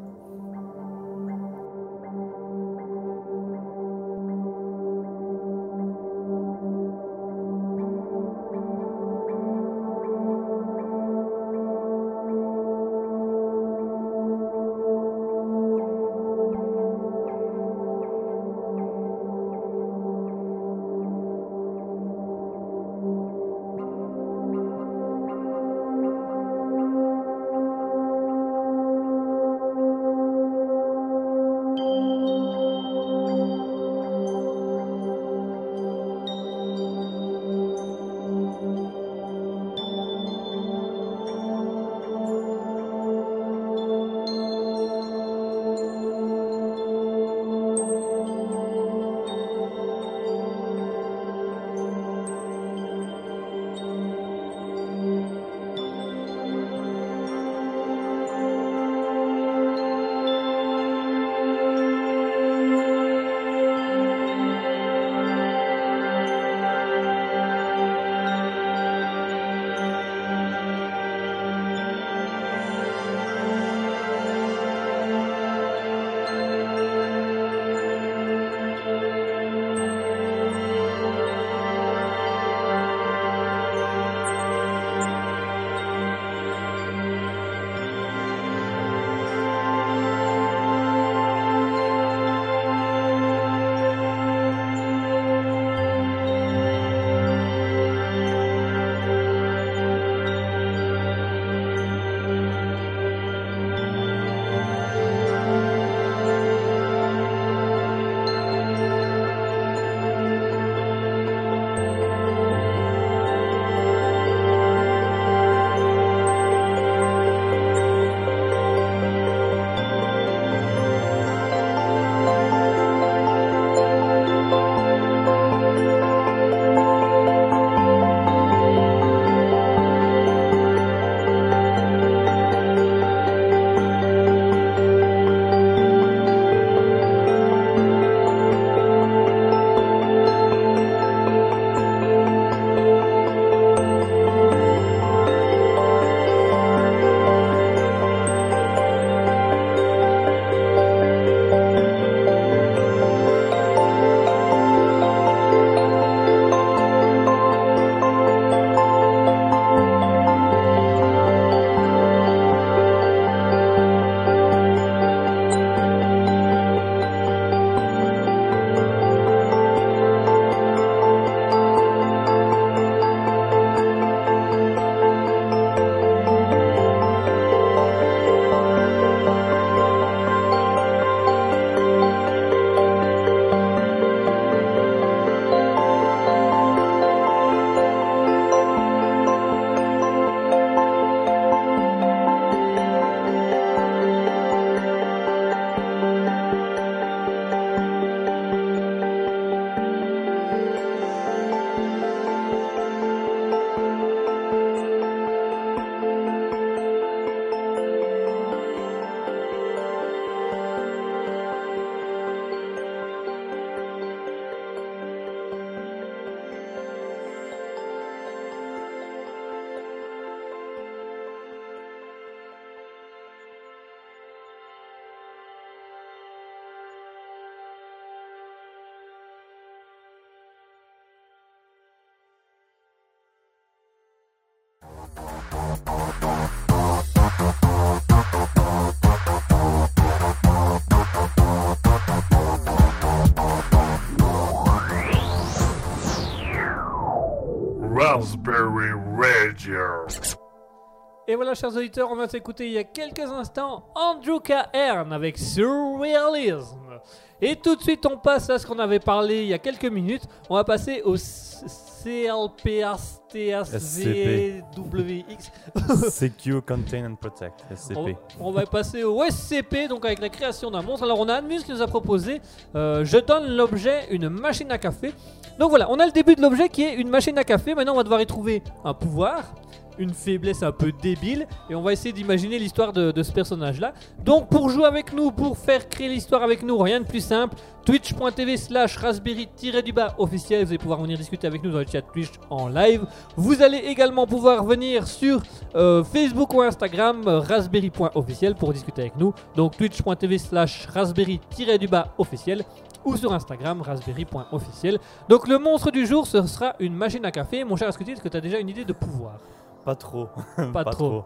Et voilà, chers auditeurs, on va s'écouter il y a quelques instants Andrew Cairn avec Surrealism. Et tout de suite, on passe à ce qu'on avait parlé il y a quelques minutes. On va passer au CLPSTSVWX. Secure, Contain and Protect, On, SCP. on va passer au SCP, donc avec la création d'un monstre. Alors, on a Admus qui nous a proposé euh, Je donne l'objet une machine à café. Donc voilà, on a le début de l'objet qui est une machine à café. Maintenant, on va devoir y trouver un pouvoir, une faiblesse un peu débile, et on va essayer d'imaginer l'histoire de, ce personnage-là. Donc, pour jouer avec nous, pour faire créer l'histoire avec nous, rien de plus simple. Twitch.tv slash raspberry-du-bas officiel. Vous allez pouvoir venir discuter avec nous dans le chat Twitch en live. Vous allez également pouvoir venir sur euh, Facebook ou Instagram euh, raspberry.officiel pour discuter avec nous. Donc twitch.tv slash raspberry-du-bas officiel ou sur Instagram raspberry.officiel. Donc le monstre du jour ce sera une machine à café. Mon cher Ascuti, est-ce que tu as déjà une idée de pouvoir? Pas trop. Pas trop.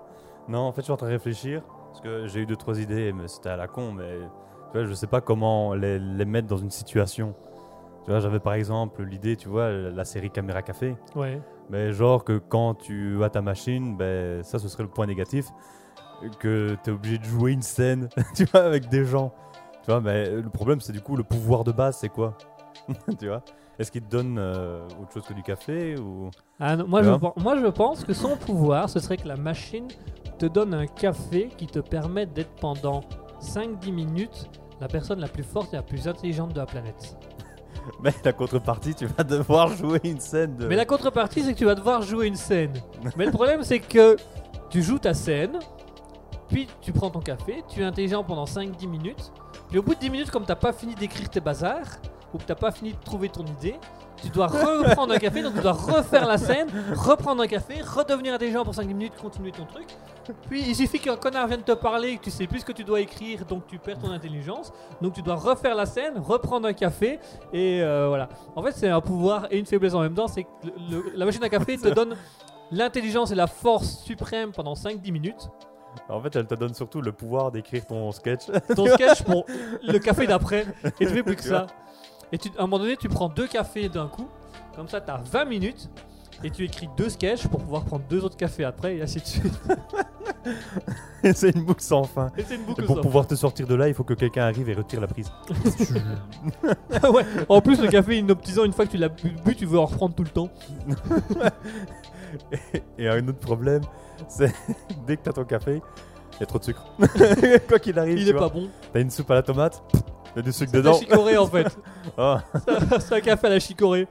Non, en fait, je suis en train de réfléchir. Parce que j'ai eu deux, trois idées, mais c'était à la con. Mais tu vois, je sais pas comment les, les mettre dans une situation. Tu vois, j'avais par exemple l'idée, tu vois, la série Caméra Café. Ouais. Mais genre que quand tu as ta machine, ben, ça ce serait le point négatif. Que tu es obligé de jouer une scène, tu vois, avec des gens. Tu vois, mais le problème c'est du coup le pouvoir de base, c'est quoi? Tu vois? Est-ce qu'il te donne euh, autre chose que du café ou... Ah non, moi, je, moi je pense que son pouvoir ce serait que la machine te donne un café qui te permet d'être pendant 5-10 minutes la personne la plus forte et la plus intelligente de la planète. Mais la contrepartie, tu vas devoir jouer une scène de... Mais la contrepartie, c'est que tu vas devoir jouer une scène. Mais le problème, c'est que tu joues ta scène, puis tu prends ton café, tu es intelligent pendant 5-10 minutes, puis au bout de 10 minutes, comme t'as pas fini d'écrire tes bazars, ou que t'as pas fini de trouver ton idée, tu dois reprendre un café, donc tu dois refaire la scène, reprendre un café, redevenir intelligent pour 5-10 minutes, continuer ton truc. Puis il suffit qu'un connard vienne te parler et que tu sais plus ce que tu dois écrire, donc tu perds ton intelligence. Donc tu dois refaire la scène, reprendre un café, et euh, voilà. En fait, c'est un pouvoir et une faiblesse en même temps. C'est que le- le- la machine à café te donne l'intelligence et la force suprême pendant 5-10 minutes. En fait, elle te donne surtout le pouvoir d'écrire ton sketch. Ton sketch pour le café d'après, et tu fais plus que ça. Et tu- à un moment donné, tu prends deux cafés d'un coup, comme ça, tu as 20 minutes. Et tu écris deux sketchs pour pouvoir prendre deux autres cafés après et ainsi de suite. Et c'est une boucle sans fin. Et c'est une Et boucle pour sans pouvoir te sortir de là, il faut que quelqu'un arrive et retire la prise. ouais. En plus, le café inoptisant, une fois que tu l'as bu, bu, tu veux en reprendre tout le temps. Et un autre problème, c'est dès que t'as ton café, il y a trop de sucre. Quoi qu'il arrive, Il tu est vois. pas bon. T'as une soupe à la tomate, il y a du sucre C'est de la dedans. chicorée en fait. Ah, c'est un café à la chicorée.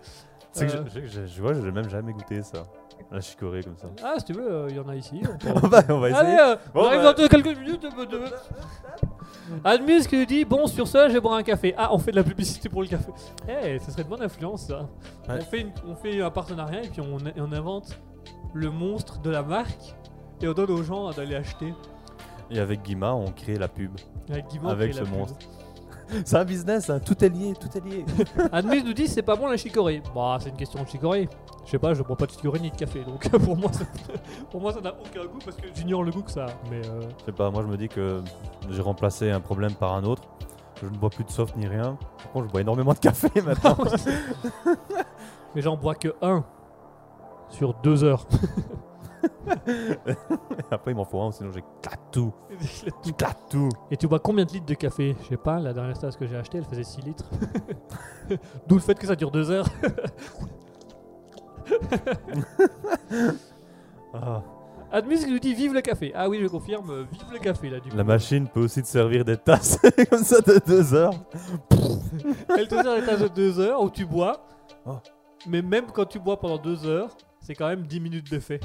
c'est que Euh. je, je, je- je vois, j'ai même jamais goûté ça. La chicorée comme ça. Ah, si tu veux, euh, il y en a ici. on peut- on va, on va essayer. Allez, euh, on arrive bah. dans quelques minutes. de- de- Admus qui nous dit Bon, sur ce, je vais boire un café. Ah, on fait de la publicité pour le café. Eh, ça serait de bonne influence ça. Ouais. On, fait une- on fait un partenariat et puis on, on invente le monstre de la marque et on donne aux gens d'aller acheter. Et avec Guima, on crée la pub. Avec, Guimauve Avec ce pub. C'est un business, hein, tout est lié, tout est lié. Admus nous dit C'est pas bon la chicorée. Bah, c'est une question de chicorée. Je sais pas, je bois pas de chicorée ni de café donc pour moi, ça, pour moi ça n'a aucun goût parce que j'ignore le goût que ça a. Mais euh, Je sais pas, moi je me dis que j'ai remplacé un problème par un autre. Je ne bois plus de soft ni rien. Par contre, je bois énormément de café maintenant. Mais j'en bois que un sur deux heures. Après, il m'en faut un, sinon j'éclate tout. J'éclate tout. Et tu bois combien de litres de café? Je sais pas, la dernière tasse que j'ai achetée, elle faisait 6 litres. D'où le fait que ça dure 2 heures. Ah. Admus qui nous dit vive le café. Ah oui, je confirme, euh, vive le café là du coup. La machine peut aussi te servir des tasses comme ça de deux heures. Elle te sert des tasses de 2 heures où tu bois. Oh. Mais même quand tu bois pendant 2 heures, c'est quand même 10 minutes d'effet.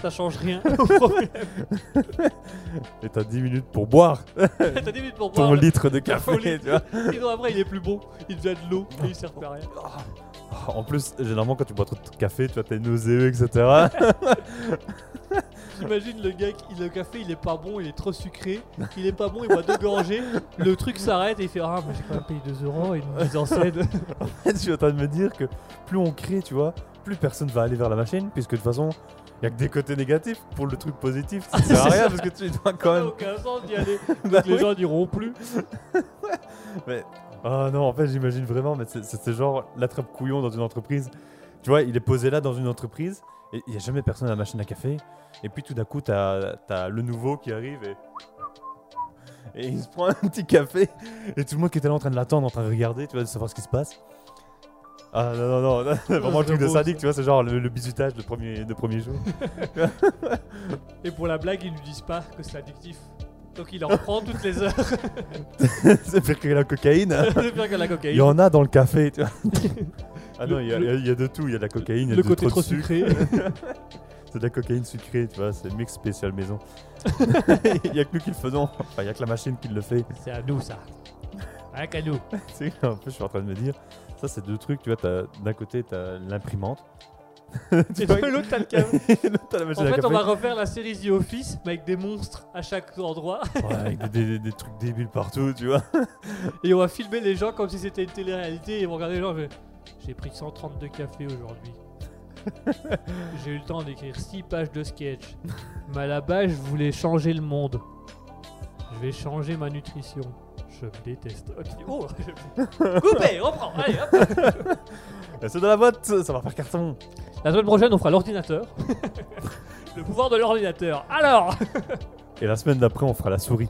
Ça change rien au problème. Et t'as 10 minutes pour boire T'as 10 minutes pour boire. ton litre de café, tu vois. Sinon après il est plus bon. Il devient de l'eau et il sert plus à rien. En plus, généralement, quand tu bois trop de café, tu vois, t'es nauséeux, etc. J'imagine le gars, qui, le café il est pas bon, il est trop sucré, il est pas bon, il boit deux gorgées, le truc s'arrête et il fait Ah, mais j'ai quand même payé 2 euros et une mise en scène. je suis en train de me dire que plus on crée, tu vois, plus personne va aller vers la machine, puisque de toute façon, Il y a que des côtés négatifs. Pour le truc positif, ça sert à rien parce que tu dois quand Ça n'a même. aucun sens d'y aller. Bah les oui. gens n'iront plus. Mais ah non, en fait, j'imagine vraiment, mais c'est- genre l'attrape couillon dans une entreprise. Tu vois, il est posé là dans une entreprise et il n'y a jamais personne à la machine à café. Et puis tout d'un coup, t'as as le nouveau qui arrive et. Et il se prend un petit café et tout le monde qui était là en train de l'attendre, en train de regarder, tu vois, de savoir ce qui se passe. Ah non, non, non, vraiment le c'est truc de sadique, tu vois, c'est genre le, le bisutage de premier, de premier jour. Et pour la blague, ils lui disent pas que c'est addictif. Donc il en prend toutes les heures. c'est pire que la cocaïne. c'est pire que la Il cocaïne. y en a dans le café, tu vois. Ah non, Le- il y, a- il y a- il y a de tout, il y a de la cocaïne, il y a Le de côté trop de sucré. C'est de la cocaïne sucrée, tu vois, c'est mix spécial maison. Il y a que nous qui le faisons, enfin, il y a que la machine qui le fait. C'est à nous ça. Rien qu'à nous. Tu sais, un peu, je suis en train de me dire, ça c'est deux trucs, tu vois, d'un côté t'as l'imprimante, Et de l'autre, t'as le t'as la En machine à fait, café. on va refaire la série The Office, mais avec des monstres à chaque endroit. Ouais, avec des, des- des trucs débiles partout, tu vois. Et on va filmer les gens comme si c'était une télé-réalité. Et ils vont regarder les gens. J'ai pris 132 cafés aujourd'hui. J'ai eu le temps d'écrire 6 pages de sketch. Mais à la base, je voulais changer le monde. Je vais changer ma nutrition. Je déteste. Oh, Coupé, reprends. Allez, hop. Et C'est dans la boîte, ça va faire carton. La semaine prochaine, on fera l'ordinateur. le pouvoir de l'ordinateur. Alors Et la semaine d'après, on fera la souris.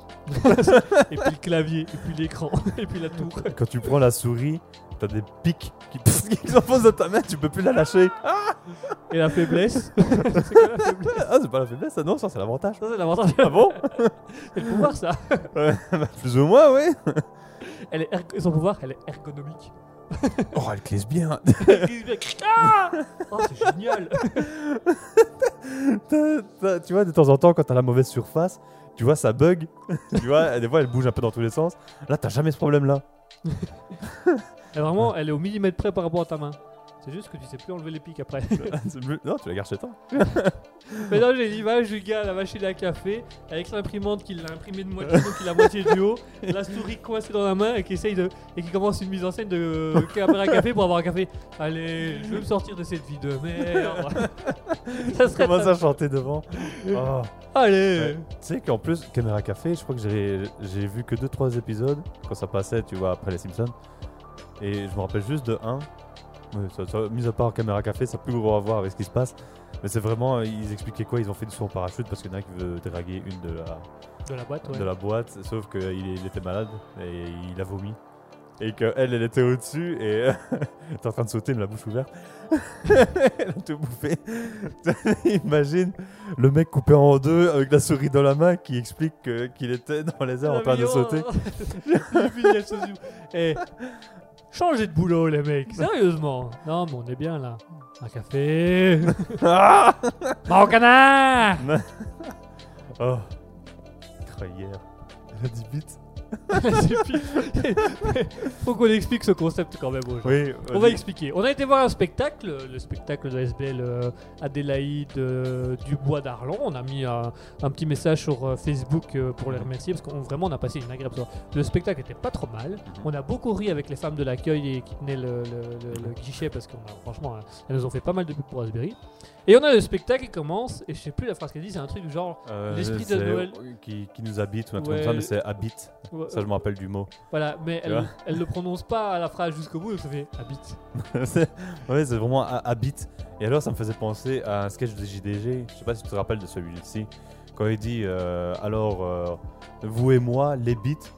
Et puis le clavier, et puis l'écran, et puis la tour. Quand tu prends la souris, t'as des pics qui, qui s'enfoncent dans ta main, tu peux plus la lâcher. Et la faiblesse. c'est quoi la faiblesse Ah, c'est pas la faiblesse, ça, non, ça c'est l'avantage. Ça, c'est l'avantage. Ah bon C'est le pouvoir, ça. Ouais, bah, Plus ou moins, oui. Elle est Son pouvoir, elle est ergonomique. Oh, elle glisse bien. ah oh, c'est génial. T'as- t'as- tu vois, de temps en temps, quand t'as la mauvaise surface, tu vois, ça bug. tu vois, des fois, elle bouge un peu dans tous les sens. Là, t'as jamais ce problème-là. Et vraiment, elle est au millimètre près par rapport à ta main. C'est juste que tu sais plus enlever les pics après. Plus- non, tu la gardes chez toi. Mais non, j'ai l'image du gars à la machine à café avec l'imprimante qui l'a imprimé de moitié, donc il a moitié du haut, la souris coincée dans la main et qui essaye de et qui commence une mise en scène de caméra à café pour avoir un café. Allez, je veux me sortir de cette vie de merde. Ça serait Commence à chanter devant. Oh. Allez. Ouais. Tu sais qu'en plus, Caméra Café, je crois que j'ai j'ai vu que 2-3 épisodes quand ça passait, tu vois, après les Simpsons. Et je me rappelle juste de un. Ouais, ça- ça- mis à part Caméra Café, ça n'a plus gros à voir avec ce qui se passe. Mais c'est vraiment, euh, ils expliquaient quoi? Ils ont fait du saut en parachute parce qu'il y en a qui veut draguer une de la, De la boîte, ouais. de la boîte, sauf qu'il il était malade et il a vomi. Et qu'elle, elle était au-dessus et elle était en train de sauter, mais la bouche ouverte. elle a tout bouffé. Imagine le mec coupé en deux avec la souris dans la main qui explique que- qu'il était dans les airs en train de sauter. Et changez de boulot, les mecs. Sérieusement. Non, mais on est bien là. Un café. Ah Mon canard oh. Hier. Elle a dit vite. Faut qu'on explique ce concept quand même aux gens. Oui, On va expliquer. On a été voir un spectacle, le spectacle de SBL euh, Adélaïde euh, du Bois d'Arlon. On a mis un, un petit message sur euh, Facebook euh, pour les remercier parce qu'on vraiment on a passé une agréable soirée. Le spectacle était pas trop mal. On a beaucoup ri avec les femmes de l'accueil et qui tenaient le, le- le- le guichet parce qu'on a franchement elles nous ont fait pas mal de pub pour Raspberry. Et on a le spectacle qui commence et je sais plus la phrase qu'elle dit, c'est un truc du genre Euh, L'esprit de Noël. Qui, qui nous habite ou un truc Ouais. comme ça, mais c'est habite. ouais, Ça, je me rappelle du mot. voilà, mais elle, elle le prononce pas à la phrase jusqu'au bout, donc ça fait habite. Ouais, c'est vraiment beat. Et alors, ça me faisait penser à un sketch de JDG. Je sais pas si tu te rappelles de celui-ci. Quand il dit euh, Alors, euh, vous et moi, les beats.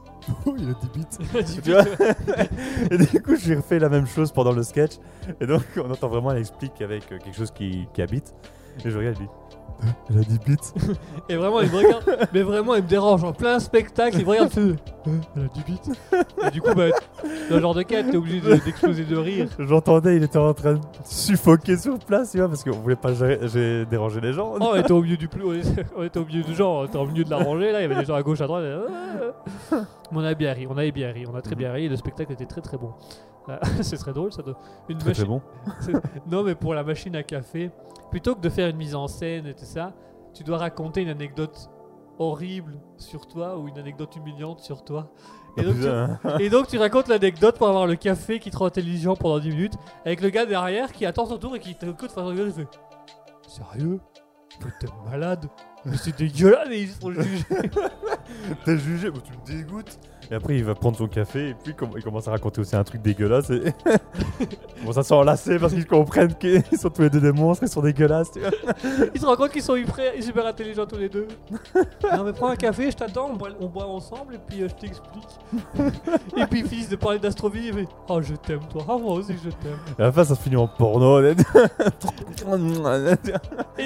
Oh, il a dit beats. Tu vois Et du coup, j'ai refait la même chose pendant le sketch. Et donc, on entend vraiment, elle explique avec euh, quelque chose qui, qui habite. Et je regarde, je dis Hein, Elle a dit beats. Et vraiment, il me regarde, mais vraiment, il me dérange en plein spectacle. Il me regarde, il fait, Euh, elle a du bite. Et du coup, bah, dans le genre de cas, t'es obligé de- d'exploser de rire. J'entendais, il était en train de suffoquer sur place, tu vois, parce qu'on voulait pas gérer- j'ai- déranger les gens. Oh, on était au milieu du plus, on était, au milieu du genre, on était au milieu de la rangée, là, il y avait des gens à gauche, à droite. et, euh, on a bien ri, on avait bien ri, on a très bien ri, et le spectacle était très très bon. Euh, C'est très drôle, ça. Une Très très machine- bon. Non, mais pour la machine à café, plutôt que de faire une mise en scène et tout ça, tu dois raconter une anecdote horrible sur toi ou une anecdote humiliante sur toi. Et donc, tu, Putain. et donc tu racontes l'anecdote pour avoir le café qui te rend intelligent pendant 10 minutes avec le gars derrière qui attend son tour et qui t'écoute au gueule et fait Sérieux? T'es malade? Mais c'est dégueulasse, mais ils se font juger T'es jugé, mais tu me dégoûtes. Et après, il va prendre son café et puis il commence à raconter aussi un truc dégueulasse. Et... bon, ça s'enlacer parce qu'ils comprennent qu'ils sont tous les deux des monstres, ils sont dégueulasses. Tu vois. Ils se rendent compte qu'ils sont hyper, super intelligents tous les deux. non mais prends un café, je t'attends, on boit, on boit ensemble et puis euh, je t'explique. et puis ils finissent de parler d'astrovie et Oh je t'aime toi, ah moi aussi je t'aime. Et à la fin, ça se finit en porno. Et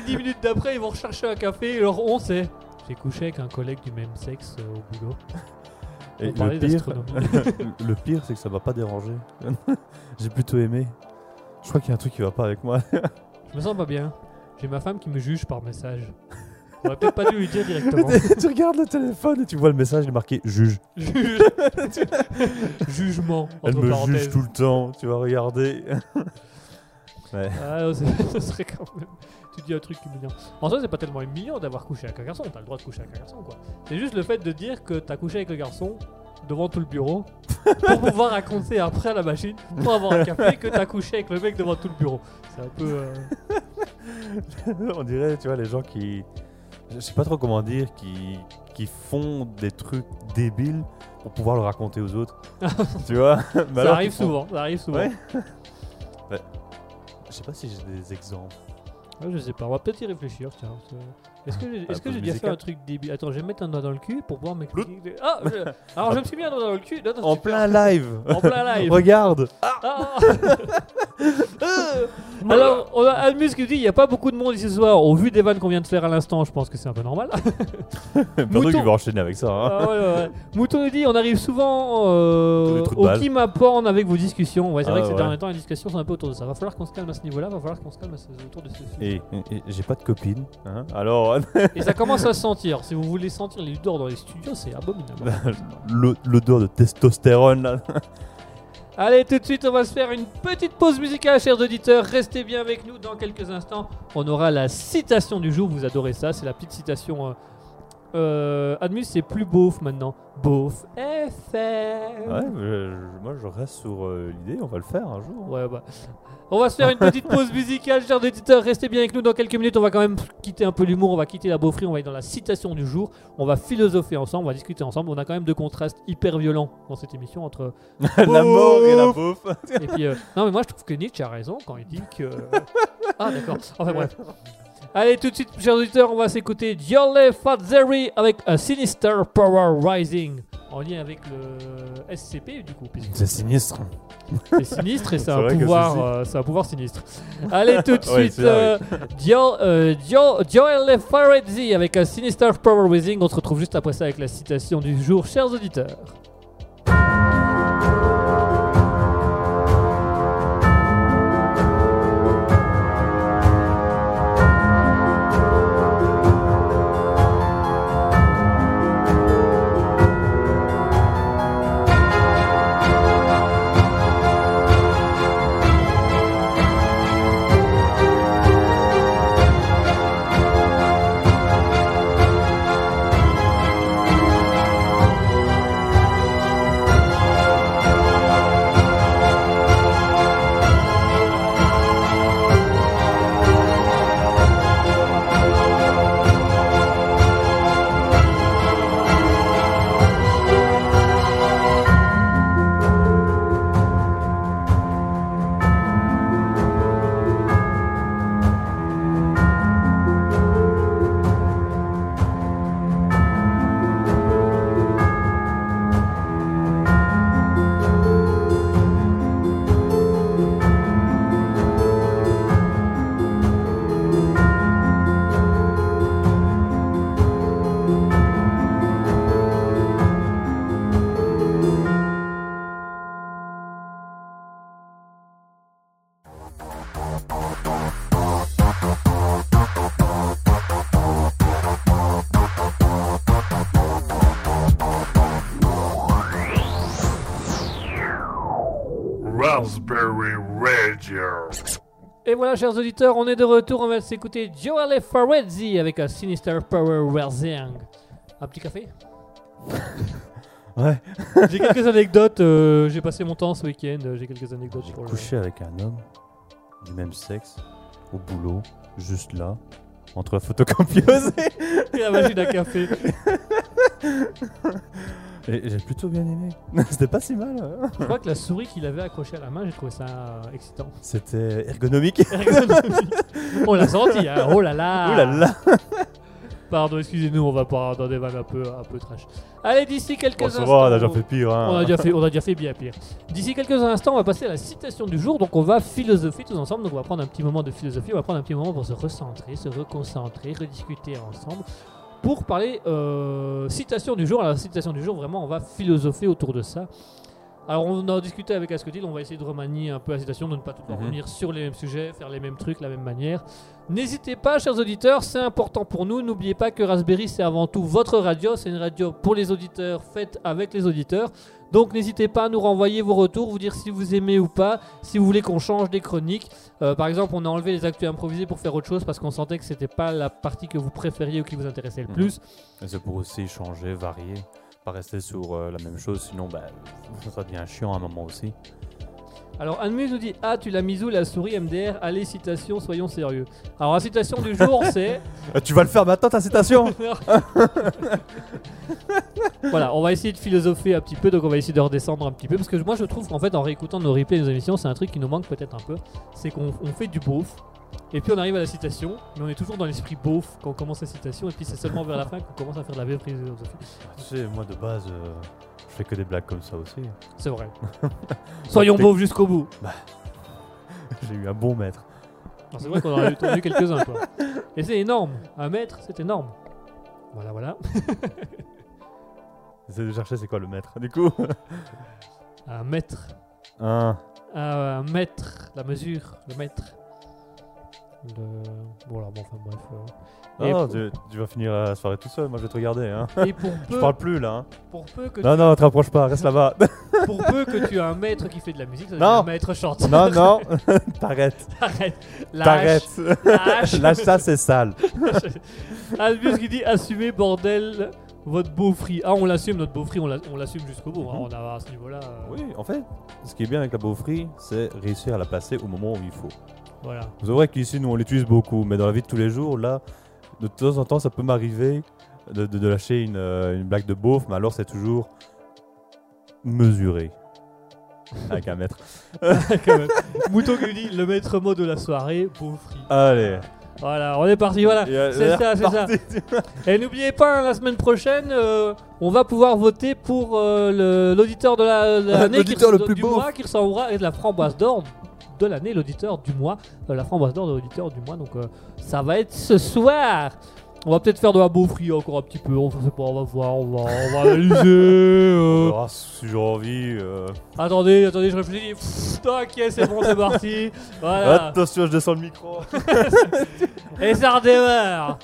10 minutes d'après ils vont rechercher un café et leur on c'est J'ai couché avec un collègue du même sexe euh, au boulot. Et On le pire, le pire, c'est que ça m'a pas dérangé. J'ai plutôt aimé. Je crois qu'il y a un truc qui va pas avec moi. Je me sens pas bien. J'ai ma femme qui me juge par message. J'aurais peut-être pas dû lui dire directement. tu regardes le téléphone et tu vois le message, il est marqué juge. Juge. Jugement. Elle me parenthèses. juge tout le temps, tu vas regarder. Ouais. Ah, ce serait quand même. Tu dis un truc humiliant. En soi, c'est pas tellement humiliant d'avoir couché avec un garçon. T'as le droit de coucher avec un garçon, quoi. C'est juste le fait de dire que t'as couché avec le garçon devant tout le bureau pour pouvoir raconter après à la machine pour avoir un café que t'as couché avec le mec devant tout le bureau. C'est un peu. euh, On dirait, tu vois, les gens qui. Je sais pas trop comment dire, qui, qui font des trucs débiles pour pouvoir le raconter aux autres. tu vois ça arrive font- souvent. Ça arrive souvent. Ouais. Ouais. Je sais pas si j'ai des exemples. Ouais, je sais pas, on va peut-être y réfléchir. Tiens. Est-ce que j'ai est-ce que j'ai déjà fait un truc débile? Attends, je vais mettre un doigt dans le cul pour pouvoir m'expliquer. Ah je- Alors je me suis mis un doigt dans le cul. Non, non, En plein live En plein live. Regarde Ah. Euh, Alors, on a Almus qui dit il n'y a pas beaucoup de monde ici ce soir. Au vu des vannes qu'on vient de faire à l'instant, je pense que c'est un peu normal. Mouton. qui va enchaîner avec ça. Hein. Ah ouais, ouais, ouais. Mouton nous dit on arrive souvent euh, au qui m'apporte avec vos discussions. Ouais, c'est Ah vrai que ces ouais. derniers temps, les discussions sont un peu autour de ça. Va falloir qu'on se calme à ce niveau-là, va falloir qu'on se calme à ce- autour de ce sujet. Et, et- et j'ai pas de copine. Hein Alors, Et ça commence à se sentir. Si vous voulez sentir les odeurs dans les studios, c'est abominable. l'o- l'odeur de testostérone là. Allez, tout de suite, on va se faire une petite pause musicale, chers auditeurs. Restez bien avec nous dans quelques instants. On aura la citation du jour. Vous adorez ça. C'est la petite citation. Euh, euh, Admus, c'est plus beauf maintenant. Beauf FM. Ouais, mais je- moi je reste sur euh, l'idée, on va le faire un jour. Ouais, bah. On va se faire une petite pause musicale, chers auditeurs. Restez bien avec nous dans quelques minutes. On va quand même quitter un peu l'humour, on va quitter la beaufrie, on va aller dans la citation du jour. On va philosopher ensemble, on va discuter ensemble. On a quand même deux contrastes hyper violents dans cette émission entre. la mort et la Beauf. bouffe. Et puis, euh, non, mais moi je trouve que Nietzsche a raison quand il dit que. Ah, d'accord. Enfin, bref. Allez, tout de suite, chers auditeurs, on va s'écouter Diole Fadzeri avec a Sinister Power Rising. En lien avec le SCP, du coup, C'est sinistre. c'est sinistre et c'est un pouvoir, c'est- euh, c'est un pouvoir sinistre. Allez tout de Ouais, suite, euh, euh, Dio- Farezi avec un Sinister Power Rising. On se retrouve juste après ça avec la citation du jour, chers auditeurs. Radio. Et voilà, chers auditeurs, on est de retour. On va s'écouter Joel Farezi avec un Sinister Power Rising. Un petit café? Ouais. J'ai quelques anecdotes. euh, J'ai passé mon temps ce week-end. euh, J'ai quelques anecdotes J'ai couché avec un homme du même sexe au boulot, juste là. entre la photocopieuse Et la machine à café. et, j'ai plutôt bien aimé. C'était pas si mal. hein. Je crois que la souris qu'il avait accrochée à la main, j'ai trouvé ça euh, excitant. C'était ergonomique. Ergonomique. On l'a senti, hein. Oh là là. Ouh là là. Pardon, excusez-nous, on va pas dans des vannes un peu, un peu trash. Allez, d'ici quelques ça instants. va, on a déjà fait pire. Hein. On a déjà fait, on a déjà fait bien pire. D'ici quelques instants, on va passer à la citation du jour. Donc, on va philosopher tous ensemble. Donc, on va prendre un petit moment de philosophie. On va prendre un petit moment pour se recentrer, se reconcentrer, rediscuter ensemble. Pour parler euh, citation du jour. Alors, la citation du jour, vraiment, on va philosopher autour de ça. Alors, on a discuté avec Ascodil. On va essayer de remanier un peu la citation, de ne pas tout Mhm. revenir sur les mêmes sujets, faire les mêmes trucs, la même manière. N'hésitez pas, chers auditeurs, c'est important pour nous. N'oubliez pas que Raspberry, c'est avant tout votre radio. C'est une radio pour les auditeurs, faite avec les auditeurs. Donc n'hésitez pas à nous renvoyer vos retours, vous dire si vous aimez ou pas, si vous voulez qu'on change des chroniques. Euh, par exemple, on a enlevé les actus improvisés pour faire autre chose parce qu'on sentait que c'était pas la partie que vous préfériez ou qui vous intéressait le Mhm. plus. C'est pour aussi changer, varier. Pas rester sur euh, la même chose, sinon bah, ça devient chiant à un moment aussi. Alors Anmus nous dit Ah, tu l'as mis où la souris MDR Allez, citation, soyons sérieux. Alors la citation du jour, c'est. Euh, tu vas le faire maintenant ta citation voilà, on va essayer de philosopher un petit peu, donc on va essayer de redescendre un petit peu. Parce que moi je trouve qu'en fait, en réécoutant nos replays et nos émissions, c'est un truc qui nous manque peut-être un peu. C'est qu'on on fait du beauf. Et puis on arrive à la citation, mais on est toujours dans l'esprit beauf quand on commence la citation, et puis c'est seulement vers la fin qu'on commence à faire de la vraie philosophie. Tu sais, moi de base, euh, je fais que des blagues comme ça aussi. C'est vrai. Soyons beaufs jusqu'au bout. J'ai eu un bon maître. Alors, C'est vrai qu'on en a eu, quelques-uns, quoi. Et c'est énorme. Un mètre, c'est énorme. Voilà, voilà. J'essaie de chercher c'est quoi le maître. Du coup, Un mètre. un. Un mètre. La mesure. Le mètre. Le... Bon, bon, enfin, bref. euh. Et, pour, tu, tu vas finir la soirée tout seul, moi je vais te regarder. Hein. et pour Je parle plus là. Hein. pour peu que Non, non, te rapproche pas, reste là-bas. pour peu que tu as un maître qui fait de la musique, ça veut Non. dire un maître chanteur. non, non, t'arrêtes. Lâche. T'arrêtes. Lâche. Lâche ça, c'est sale. Albus qui dit assumez bordel votre beaufry. Ah on l'assume notre beaufry, on l'a- on l'assume jusqu'au bout. hein. Mhm. On a à ce niveau-là. euh, Oui, en fait, ce qui est bien avec la beaufrie, c'est réussir à la placer au moment où il faut. Voilà. C'est vrai qu'ici, nous, on l'utilise beaucoup, mais dans la vie de tous les jours, là, de temps en temps, ça peut m'arriver de, de- de lâcher une, euh, une blague de beauf, mais alors c'est toujours mesuré. Avec un même. Mouton dit le maître mot de la soirée, beaufry. Allez. Voilà, on est parti. Voilà. C'est ça, c'est ça. Et n'oubliez pas, la semaine prochaine, euh, on va pouvoir voter pour euh, l'auditeur de la- de l'année, qui L'auditeur le plus du beau. mois, qui recevra et de la framboise d'or de l'année, l'auditeur du mois, euh, la framboise d'or de l'auditeur du mois. Donc euh, ça va être ce soir. On va peut-être faire de la beaufrie encore un petit peu. On sait pas, on va voir, on va, on va analyser. euh. Verra si j'ai envie. euh. Attendez, attendez, je réfléchis. Ok, c'est bon, c'est parti. Voilà. Attention, je descends le micro. Et ça redémarre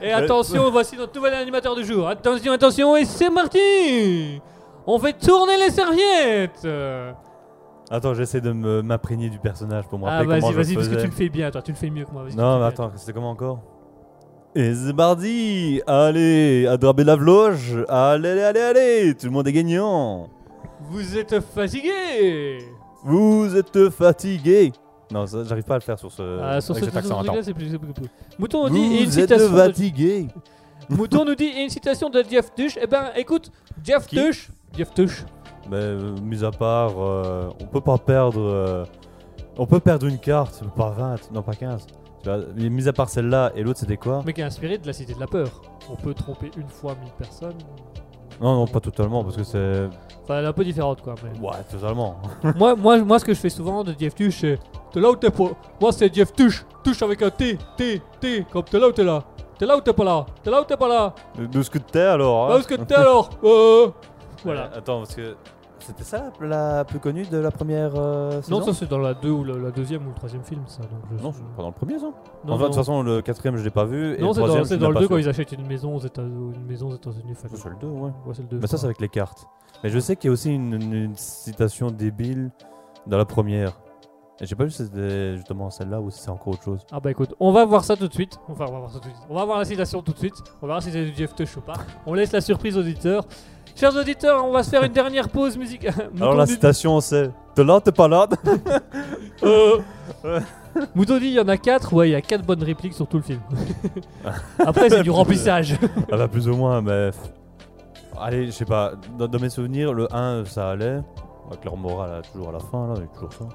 Et attention, voici notre nouvel animateur du jour. Attention, attention, et c'est parti On fait tourner les serviettes Attends, j'essaie de m'imprégner du personnage pour me Ah rappeler vas-y, comment je vas-y, le parce que tu le fais bien, toi, tu le fais mieux que moi. vas-y, Non, mais attends, c'était comment encore? Et c'est Allez, attrapez la vloge Allez, allez, allez, allez Tout le monde est gagnant Vous êtes fatigué Vous êtes fatigué Non, j'arrive pas à le faire sur ce, Ah, sur ce cet accent. attends. plus. Mouton nous dit une Vous êtes citation. de- fatigué Mouton nous dit et une citation de Jeff Tush. Eh ben, écoute, Jeff Tush. Jeff Tush. Mais euh, mis à part, euh, on peut pas perdre... euh, on peut perdre une carte, mais pas 20, non pas 15. Tu vois, mais mis à part celle-là, et l'autre c'était quoi? Mais qui est inspiré de la cité de la peur. On peut tromper une fois mille personnes. Non, non, pas totalement, parce que c'est... Enfin, elle est un peu différente, quoi. Mais... Ouais, totalement. moi, moi, moi, ce que je fais souvent de Jeff c'est t'es là ou t'es pas. Moi, c'est Jeff. Tush avec un T, T, T. Comme t'es là ou t'es là? T'es là ou t'es pas là? T'es là ou t'es pas là. D'où ce que t'es alors Bah, hein où est-ce que t'es alors Euh, Voilà. Attends, parce que c'était ça la, plus connue de la première euh, saison Non, ça c'est dans la, deux ou la, la deuxième ou le troisième film, ça. Donc je- Non, c'est pas dans le premier, ça. Non, enfin, de toute façon, le quatrième, je l'ai pas vu. et Non, c'est dans, le pas 2 quand ils achètent une maison aux États- aux États-Unis. Ça, C'est le 2, ouais. Ouais, c'est le 2. Mais ça, c'est avec les cartes. Mais je sais qu'il y a aussi une, une- une citation débile dans la première. Et j'ai pas vu si c'était justement celle-là ou si c'est encore autre chose. Ah bah écoute, on va voir ça tout de suite. Enfin, on va voir ça tout de suite. On va voir la citation tout de suite. On va voir si c'est du Jeff Tush ou pas. On laisse la surprise aux auditeurs. Chers auditeurs, on va se faire une dernière pause musicale. Alors la citation, c'est De là, t'es pas là Euh, Mouton dit il y en a 4, ouais, il y a 4 bonnes répliques sur tout le film. Après, c'est du remplissage. Ah bah plus ou moins, mais... Allez, je sais pas, dans, dans mes souvenirs, le 1, ça allait. Avec leur morale toujours à la fin, là, il y a toujours ça.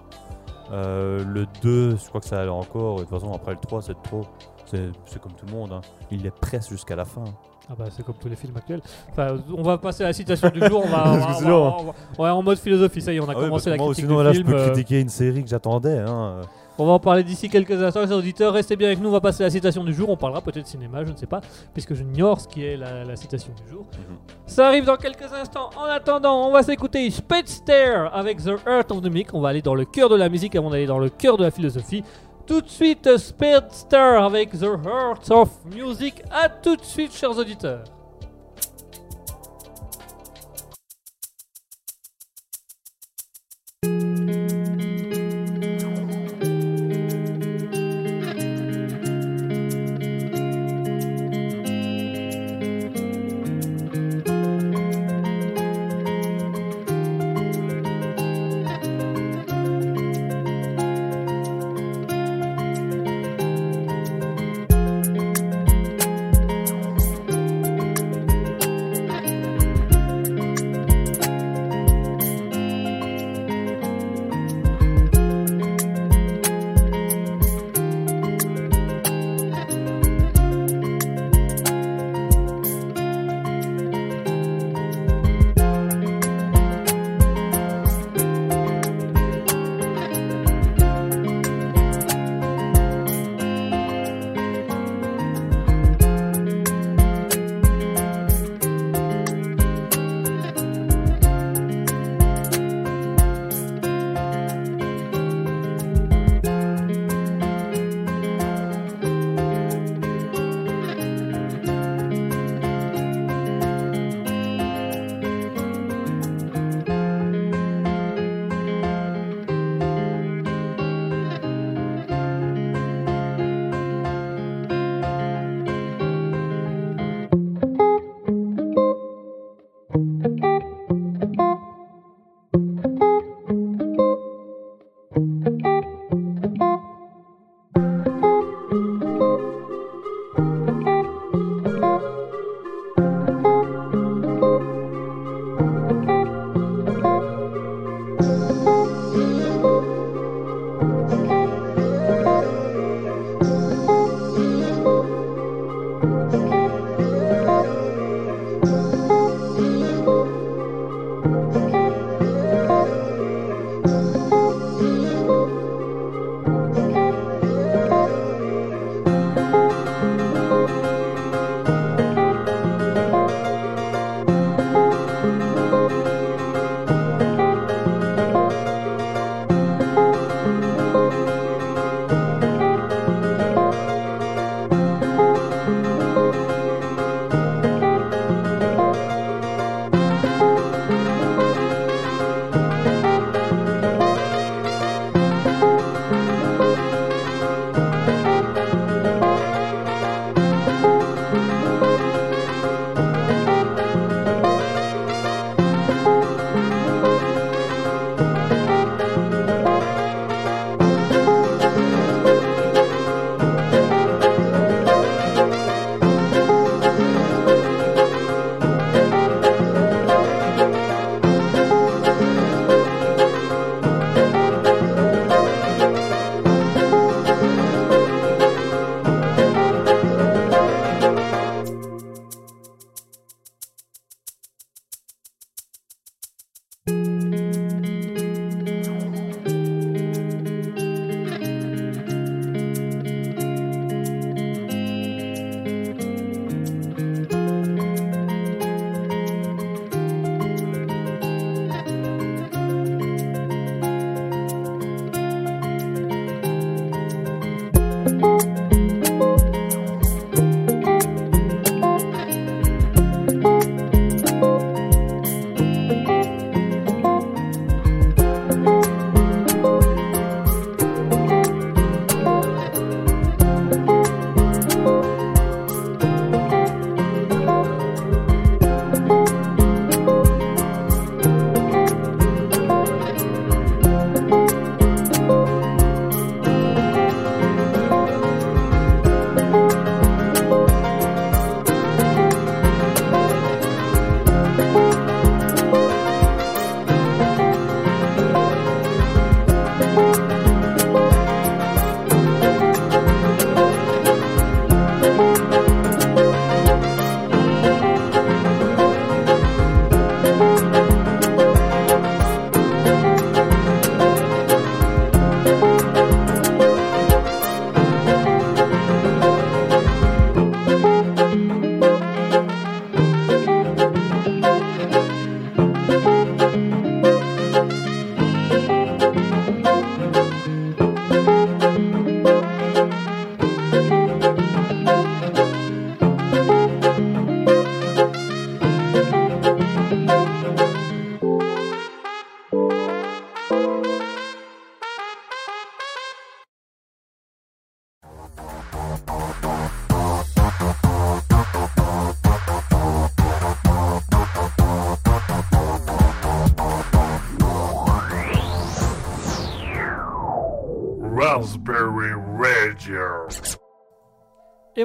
Euh, le 2, je crois que ça allait encore. Et de toute façon, après le 3, c'est trop. C'est c'est comme tout le monde, hein. il les presse jusqu'à la fin. Ah bah c'est comme tous les films actuels. Enfin, on va passer à la citation du jour. On va, on va- on va- Excusez-moi. on va- ouais, en mode philosophie. Ça y est, on a Ah commencé la critique sinon, du là, film. je peux euh, critiquer une série que j'attendais. Hein. On va en parler d'ici quelques instants, chers auditeurs. Restez bien avec nous. On va passer à la citation du jour. On parlera peut-être cinéma, je ne sais pas, puisque je ignore ce qui est la, la citation du jour. Mhm. Ça arrive dans quelques instants. En attendant, on va s'écouter Speedster avec The Heart of the Mic. On va aller dans le cœur de la musique avant d'aller dans le cœur de la philosophie. Tout de suite, Speedster avec The Heart of Music. À tout de suite, chers auditeurs.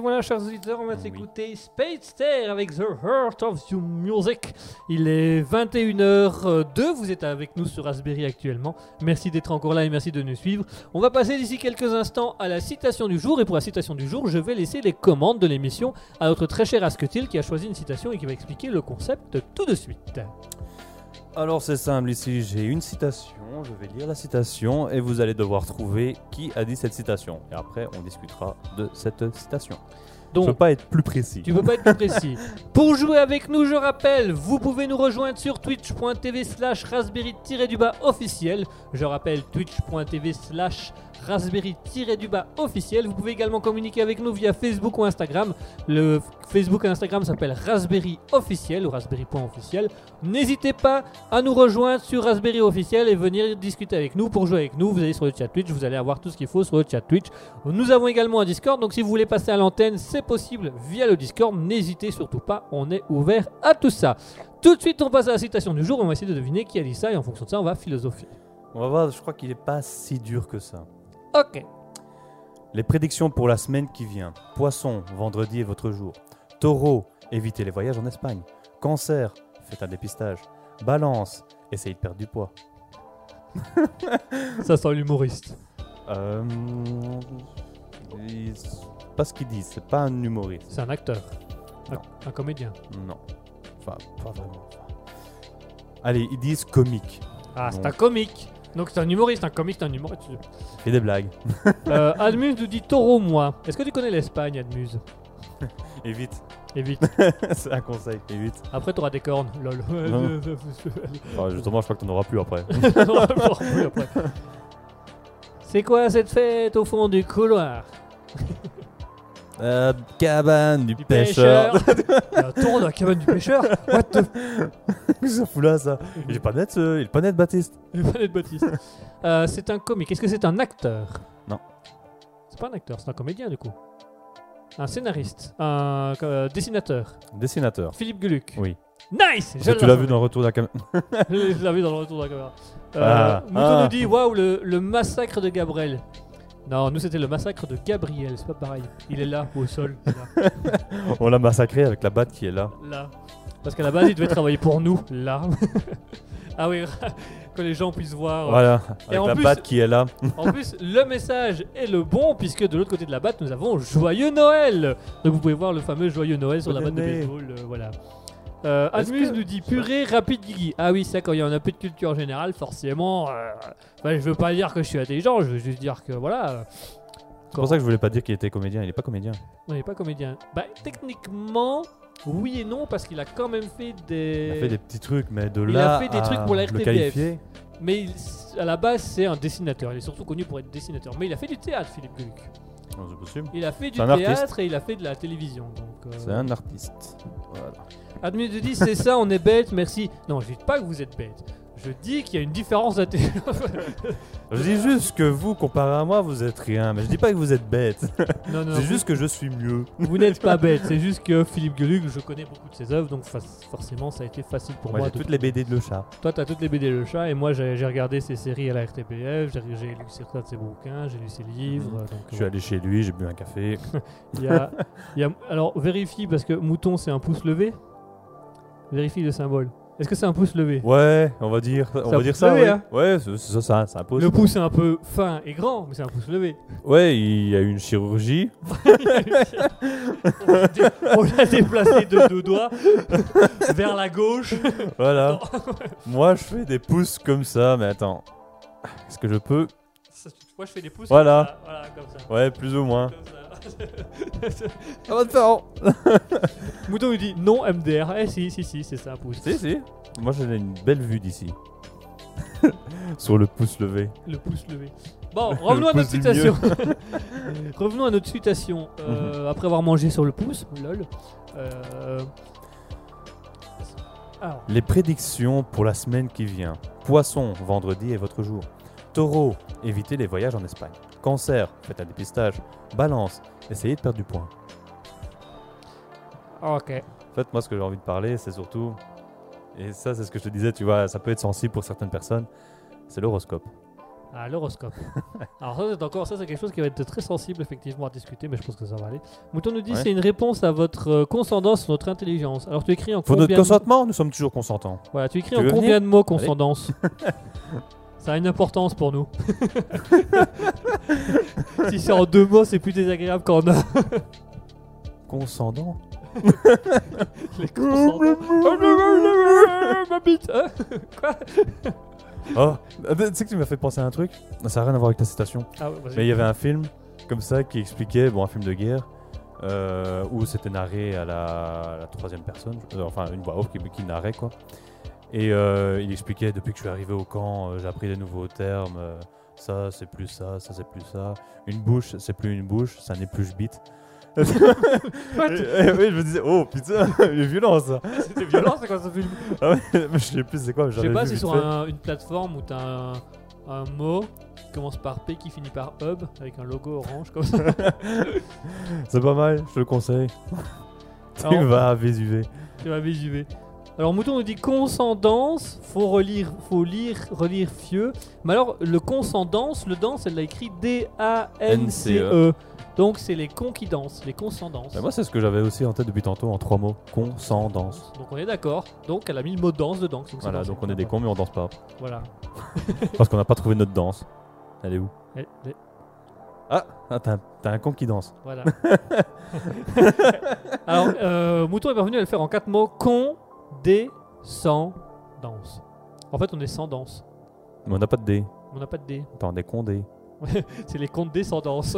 Voilà, chers auditeurs, on va Oui. s'écouter Spadester avec The Heart of You Music. Il est 21h02, vous êtes avec nous sur Raspberry actuellement. Merci d'être encore là et merci de nous suivre. On va passer d'ici quelques instants à la citation du jour. Et pour la citation du jour, je vais laisser les commandes de l'émission à notre très cher Asketil qui a choisi une citation et qui va expliquer le concept tout de suite. Alors c'est simple ici, j'ai une citation, je vais lire la citation et vous allez devoir trouver qui a dit cette citation. Et après on discutera de cette citation. je Donc, peux pas être plus précis. Tu peux pas être plus précis. Pour jouer avec nous, je rappelle, vous pouvez nous rejoindre sur twitch.tv slash raspberry-du-bas officiel. Je rappelle twitch.tv slash raspberry-du-bas officiel. Vous pouvez également communiquer avec nous via Facebook ou Instagram. Le Facebook et Instagram s'appelle Raspberry officiel ou raspberry.officiel. N'hésitez pas à nous rejoindre sur Raspberry officiel et venir discuter avec nous. Pour jouer avec nous, vous allez sur le chat Twitch, vous allez avoir tout ce qu'il faut sur le chat Twitch. Nous avons également un Discord, donc si vous voulez passer à l'antenne, c'est possible via le Discord. N'hésitez surtout pas, on est ouvert à tout ça. Tout de suite, on passe à la citation du jour. On va essayer de deviner qui a dit ça et en fonction de ça, on va philosopher. On va voir, je crois qu'il est pas si dur que ça. Ok. Les prédictions pour la semaine qui vient. Poisson, vendredi est votre jour. Taureau, évitez les voyages en Espagne. Cancer, faites un dépistage. Balance, essayez de perdre du poids. Ça sent l'humoriste. Euh, ils- pas ce qu'ils disent, c'est pas un humoriste. C'est un acteur. Un, Non. un comédien. Non. Enfin, pas vraiment. Allez, ils disent comique. Ah, c'est un comique. Donc c'est un humoriste, un comique, c'est un humoriste. Il fait des blagues. euh, Admuse nous dit taureau, moi. Est-ce que tu connais l'Espagne, Admuse Évite. Évite. c'est un conseil, évite. Après, t'auras des cornes. Lol. Non. Enfin, justement, je crois que t'en auras plus après. C'est quoi cette fête au fond du couloir? Euh, cabane du, Du pêcheur. Il y a un taureau dans la cabane du pêcheur What the ça fout là, ça. Il est pas net, ce... il est pas net, Baptiste. f- Vanette Baptiste. Euh, c'est un comique. Est-ce que c'est un acteur? Non. C'est pas un acteur, c'est un comédien du coup. Un scénariste. Un euh, dessinateur. Dessinateur. Philippe Geluc. Oui. Nice que tu l'as vu dans le retour de la caméra. Je l'ai vu dans le retour de la caméra. Euh, Ah, Mouton ah. nous dit Waouh, le, le massacre de Gabriel. Non, nous c'était le massacre de Gabriel, c'est pas pareil. Il est là, au sol. Là. On l'a massacré avec la batte qui est là. là. Parce qu'à la base, il devait travailler pour nous, là. ah oui, que les gens puissent voir. Voilà. Et Avec en la plus- batte qui est là. En plus, le message est le bon, puisque de l'autre côté de la batte, nous avons Joyeux Noël Donc vous pouvez voir le fameux Joyeux Noël sur la batte de baseball. euh, voilà. Euh, que- nous dit purée rapide Guigui. Ah oui, ça, quand il y a un peu de culture générale, forcément. euh, enfin, je veux pas dire que je suis intelligent, je veux juste dire que voilà. euh, C'est pour ça que je voulais pas dire qu'il était comédien. Il est pas comédien. On n'est pas comédien. Bah, techniquement, oui et non, parce qu'il a quand même fait des. Il a fait des petits trucs, mais de Il là. a fait des trucs pour la RTBF. Mais il- à la base, c'est un dessinateur. Il est surtout connu pour être dessinateur. Mais il a fait du théâtre, Philippe Geluc. Non, c'est possible. Il a fait du C'est un théâtre artiste. et il a fait de la télévision. Donc, euh, C'est un artiste. Voilà. Admis de dit c'est ça, on est bête, merci. Non, je dis pas que vous êtes bête. Je dis qu'il y a une différence d'intelligence. Je dis juste que vous, comparé à moi, vous êtes rien. Mais je dis pas que vous êtes bête. non, non, C'est juste que je suis mieux. vous n'êtes pas bête. C'est juste que Philippe Geluc, je connais beaucoup de ses œuvres, donc forcément, ça a été facile pour Moi, moi. j'ai de- toutes les BD de Le Chat. Toi, t'as toutes les BD Le Chat, et moi, j'ai j'ai regardé ses séries à la RTBF, j'ai j'ai lu certains de ses bouquins, j'ai lu ses livres. donc, Mhm. Je euh, suis allé chez lui, j'ai bu un café. Il y a, il y a- alors, vérifie, parce que mouton, c'est un pouce levé? Vérifie le symbole. Est-ce que c'est un pouce levé Ouais, on va dire, on Ça va dire ça. ouais, hein. ouais c'est ça, ça, c'est un pouce. Le pouce est un peu fin et grand, mais c'est un pouce levé. Ouais, il y a eu une chirurgie. on l'a dé- on l'a déplacé de deux doigts vers la gauche. Voilà. Moi, je fais des pouces comme ça, mais attends. Est-ce que je peux Ça, Moi, je fais des pouces. Voilà. Comme ça, voilà, comme ça. Ouais, plus ou moins. Comme ça. Ça va te faire. Mouton lui dit non MDR. Eh si, si, si, c'est ça pouce. Si, si. Moi, j'ai une belle vue d'ici. Sur le pouce levé. Le pouce levé. Bon, revenons à pouce notre du citation. revenons à notre citation. Euh, Après avoir mangé sur le pouce, lol. Euh, Alors, Les prédictions pour la semaine qui vient. Poisson, vendredi est votre jour. Taureau, évitez les voyages en Espagne. Cancer, faites un dépistage. Balance, essayez de perdre du poids. ok. En fait, moi, ce que j'ai envie de parler, c'est surtout. Et ça, c'est ce que je te disais, tu vois, ça peut être sensible pour certaines personnes. C'est l'horoscope. Ah, l'horoscope. Alors ça, c'est encore ça, c'est quelque chose qui va être très sensible effectivement à discuter, mais je pense que ça va aller. Mouton nous dit Ouais. c'est une réponse à votre euh, conscendance, notre intelligence. Alors tu écris en Faut combien notre de... consentement Nous sommes toujours consentants. Voilà, tu écris Tu en combien de mots conscendance Ça a une importance pour nous. si c'est en deux mots, c'est plus désagréable qu'en un. Consendant Les consendants. Ma bite Quoi? Oh Ah, Tu sais que tu m'as fait penser à un truc? Ça n'a rien à voir avec ta citation. Ah ouais. Mais il y avait un film comme ça qui expliquait, bon, un film de guerre, euh, où c'était narré à la, à la troisième personne, euh, enfin une voix off qui, qui narrait quoi. Et euh, il expliquait depuis que je suis arrivé au camp, euh, j'ai appris des nouveaux termes. euh, ça c'est plus ça, ça c'est plus ça. Une bouche c'est plus une bouche, ça n'est plus je bite. et, et- oui, je me disais, oh putain, il est violent ça. C'était violent, c'est quoi ce film? Ah ouais, mais je sais plus c'est quoi. mais Je sais ai pas, vu c'est vite sur fait. un- une plateforme où t'as un, un mot qui commence par P qui finit par hub avec un logo orange comme ça. C'est pas mal, je te le conseille. tu Alors- vas à. Tu vas visuer. Alors Mouton nous dit conscendance, faut relire, faut lire, relire fieux. Mais alors le conscendance, le danse, elle l'a écrit D-A-N-C-E. Donc c'est les cons qui dansent, les conscendances. Bah, moi, c'est ce que j'avais aussi en tête depuis tantôt en trois mots. Con, sans, danse. Donc on est d'accord. Donc elle a mis le mot danse dedans. donc Voilà, donc on est des cons, mais on danse pas. Voilà. Parce qu'on n'a pas trouvé notre danse. Elle est où Elle- elle- Ah, ah, t'as un, t'as un con qui danse. Voilà. Alors, euh, Mouton est parvenu à le faire en quatre mots. Con, danse. En fait, on est sans danse. Mais on n'a pas de dé. On n'a pas de dé. Attends, des condés. C'est les sans danse.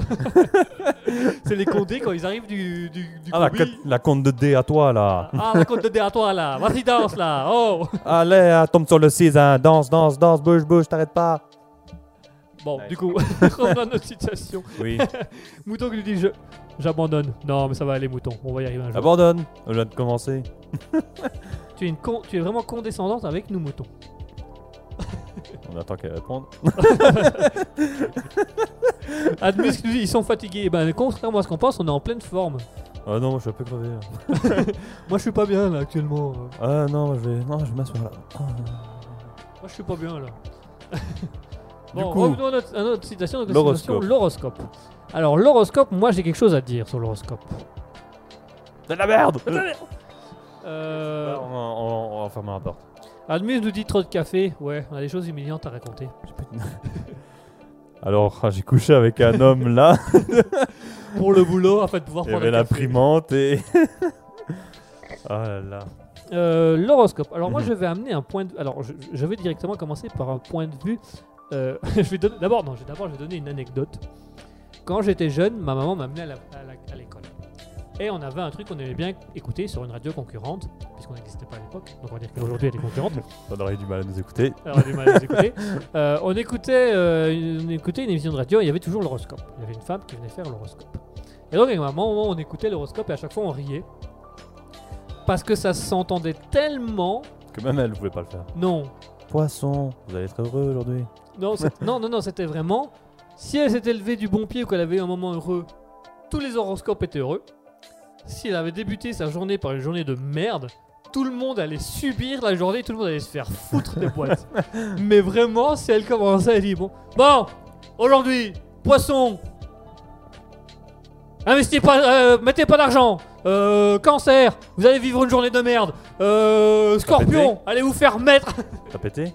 C'est les contes dés quand ils arrivent du, du, du Ah, la, la compte de dé à toi, là. Ah, la compte de dé à toi là. Vas-y, danse là. Oh. Allez, tombe sur le 6, hein. Danse, danse, danse, bouge, bouge, t'arrêtes pas. Bon, du coup, revenons à notre situation. Oui. Mouton qui nous dit je, j'abandonne. Non, mais ça va aller, Mouton. On va y arriver un jour. Abandonne. On vient de commencer. Tu es, une con- tu es vraiment condescendante avec nous, Mouton. On attend qu'elle réponde. Admus nous dit ils sont fatigués. Ben, contrairement à ce qu'on pense, on est en pleine forme. Ah non, moi, je suis un peu crevé. là. Moi, je suis pas bien là actuellement. Ah non, je vais, non, je vais m'asseoir là. Moi, je suis pas bien là. Bon, coup, revenons à notre, à notre citation. la l'horoscope. L'horoscope. Alors, l'horoscope, moi, j'ai quelque chose à dire sur l'horoscope. C'est de la merde. Euh, on, on- on va fermer la porte. Admus nous dit trop de café. Ouais, on a des choses humiliantes à raconter. Alors, ah, j'ai couché avec un homme là. Pour le boulot, afin de pouvoir Il y prendre avait l'imprimante et. oh là là. Euh, L'horoscope. Alors moi, Mhm. je vais amener un point de. Alors, je, je vais directement commencer par un point de vue. euh, je vais donner. D'abord, non. je- D'abord, je vais donner une anecdote. Quand j'étais jeune, ma maman m'a amené à l'école. Et on avait un truc qu'on aimait bien écouter sur une radio concurrente, puisqu'on n'existait pas à l'époque. Donc on va dire qu'aujourd'hui elle est concurrente. On aurait eu du mal à nous écouter. On a du mal à les écouter. Euh, on, écoutait, euh, une- on écoutait une émission de radio et il y avait toujours l'horoscope. Il y avait une femme qui venait faire l'horoscope. Et donc, avec ma maman, on écoutait l'horoscope et à chaque fois on riait. Parce que ça s'entendait tellement. Que même elle ne pouvait pas le faire. Non, Poisson, vous allez être heureux aujourd'hui. non, non, non, non, c'était vraiment. Si elle s'était levée du bon pied ou qu'elle avait eu un moment heureux, tous les horoscopes étaient heureux. Si elle avait débuté sa journée par une journée de merde, tout le monde allait subir la journée, tout le monde allait se faire foutre des boîtes. Mais vraiment, si elle commençait, elle dit bon, bon, aujourd'hui, poisson, investissez pas, euh, mettez pas d'argent, euh, cancer, vous allez vivre une journée de merde, euh, scorpion, allez vous faire mettre. T'as pété?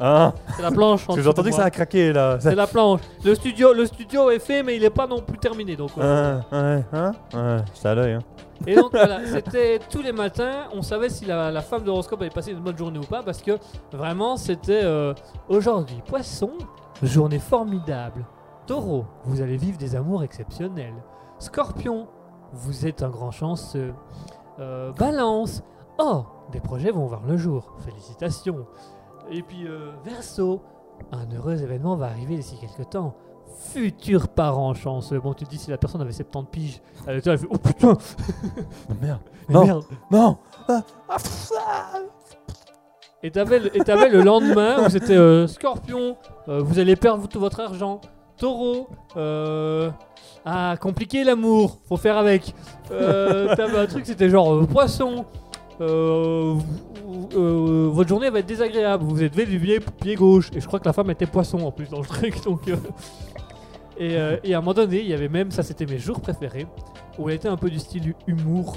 Non, c'est la planche. Parce que dessous j'ai entendu que ça a craqué là. C'est la planche. Le studio, le studio est fait, mais il est pas non plus terminé. Donc, ouais, hein Ouais, j'étais à l'œil. Hein. Et donc voilà, c'était tous les matins, on savait si la, la femme d'horoscope avait passé une bonne journée ou pas, parce que vraiment c'était euh, aujourd'hui poisson, journée formidable. Taureau, vous allez vivre des amours exceptionnels. Scorpion, vous êtes un grand chanceux. Euh, balance, oh, des projets vont voir le jour. Félicitations. Et puis euh, Verseau, un heureux événement va arriver d'ici quelques temps. Futur parent chanceux. Bon, tu te dis si la personne avait 70 piges, elle était là, elle fait Oh putain, Oh, merde. mais Non. merde. Non Et t'avais le, et t'avais le lendemain où c'était euh, Scorpion, euh, vous allez perdre tout votre argent. Taureau, euh, ah, compliqué l'amour, faut faire avec. Euh, t'avais un truc, c'était genre euh, Poisson, euh, euh, votre journée va être désagréable. Vous êtes du pied, gauche. Et je crois que la femme était poisson en plus dans le truc. Donc, euh, et, à un moment donné, il y avait même, ça c'était mes jours préférés, où elle était un peu du style humour.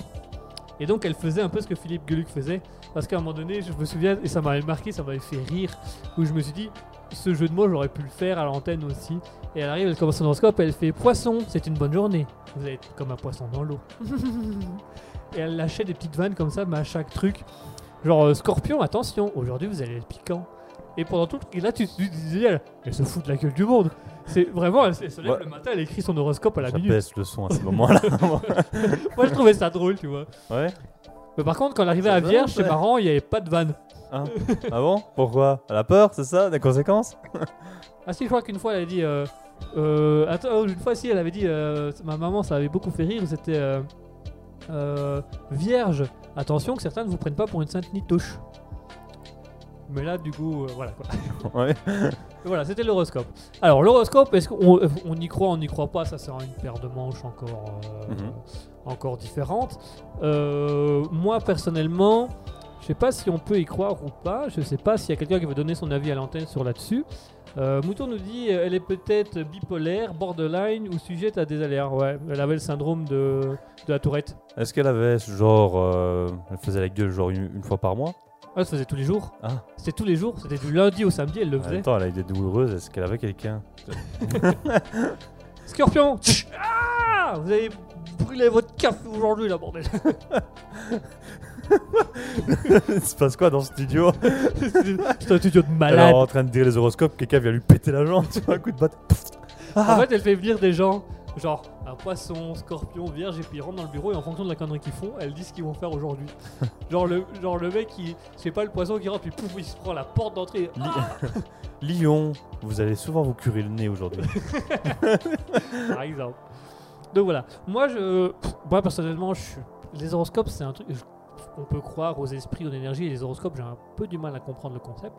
Et donc elle faisait un peu ce que Philippe Geluc faisait. Parce qu'à un moment donné, je me souviens, et ça m'avait marqué, ça m'avait fait rire, où je me suis dit, ce jeu de mots, j'aurais pu le faire à l'antenne aussi. Et elle arrive, elle commence son horoscope, elle fait Poisson, c'est une bonne journée. Vous être comme un poisson dans l'eau. et elle lâchait des petites vannes comme ça, mais à chaque truc. Genre, euh, Scorpion, attention, aujourd'hui vous allez être piquant. Et pendant tout le truc, et là tu te disais, elle, elle se fout de la gueule du monde. C'est vraiment, elle, elle se lève Ouais. le matin, elle écrit son horoscope à la minute. baisse le son à ce moment-là. Moi je trouvais ça drôle, tu vois. ouais. Mais par contre, quand elle arrivait Ça à Vierge, c'est ouais. marrant, il n'y avait pas de vanne. Hein ah bon? Pourquoi? Elle a peur, c'est ça? Des conséquences? Ah si, je crois qu'une fois elle a dit. Euh, euh, attends, une fois si, elle avait dit. euh, ma maman, ça avait beaucoup fait rire. C'était euh, euh, vierge. Attention que certains ne vous prennent pas pour une sainte nitouche. Mais là, du coup, euh, voilà quoi. Ouais. Voilà, c'était l'horoscope. Alors l'horoscope, est-ce qu'on on y croit, on n'y croit pas Ça, c'est une paire de manches encore, euh, Mhm. encore différente. Euh, moi personnellement, je sais pas si on peut y croire ou pas. Je sais pas s'il y a quelqu'un qui veut donner son avis à l'antenne sur là-dessus. Euh, Mouton nous dit euh, elle est peut-être bipolaire, borderline ou sujette à des aléas. Ouais, elle avait le syndrome de, de la tourette. Est-ce qu'elle avait ce genre. euh, elle faisait la gueule genre une, une fois par mois? Ah, ça faisait tous les jours. Ah. C'était tous les jours. C'était du lundi au samedi, elle le En faisait. même temps, elle a été douloureuse. Est-ce qu'elle avait quelqu'un? Scorpion Ah Vous avez brûlé votre café aujourd'hui, là, bordel Il se passe quoi dans ce studio C'est un studio de malade. en train de dire les horoscopes, quelqu'un vient lui péter la jambe, tu vois, un coup de batte. En fait, elle fait venir des gens, genre un poisson, scorpion, vierge, et puis ils rentrent dans le bureau et en fonction de la connerie qu'ils font, elle dit ce qu'ils vont faire aujourd'hui. genre, le, genre le mec sais pas, le poisson qui rentre, puis pouf, il se prend la porte d'entrée. Li- Lion, vous allez souvent vous curer le nez aujourd'hui. par exemple. Donc voilà. Moi, je, moi personnellement, je les horoscopes, c'est un truc. je- on peut croire aux esprits, aux énergies, et les horoscopes, j'ai un peu du mal à comprendre le concept.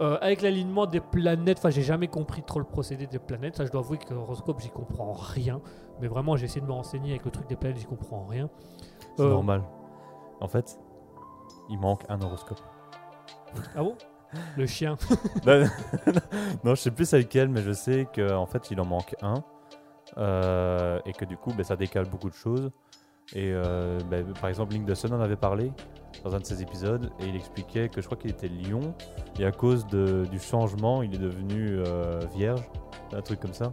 Euh, avec l'alignement des planètes, enfin, j'ai jamais compris trop le procédé des planètes. Ça, je dois avouer que l'horoscope, j'y comprends rien. Mais vraiment, j'ai essayé de me renseigner avec le truc des planètes, j'y comprends rien. C'est Euh, normal. En fait, il manque un horoscope. Ah bon? Le chien. non, non, je sais plus c'est lequel, mais je sais qu'en fait, il en manque un. Euh, et que du coup, ben, ça décale beaucoup de choses. Et euh, ben, par exemple, Link Dawson en avait parlé dans un de ses épisodes. Et il expliquait que je crois qu'il était lion. Et à cause de- du changement, il est devenu euh, vierge. Un truc comme ça.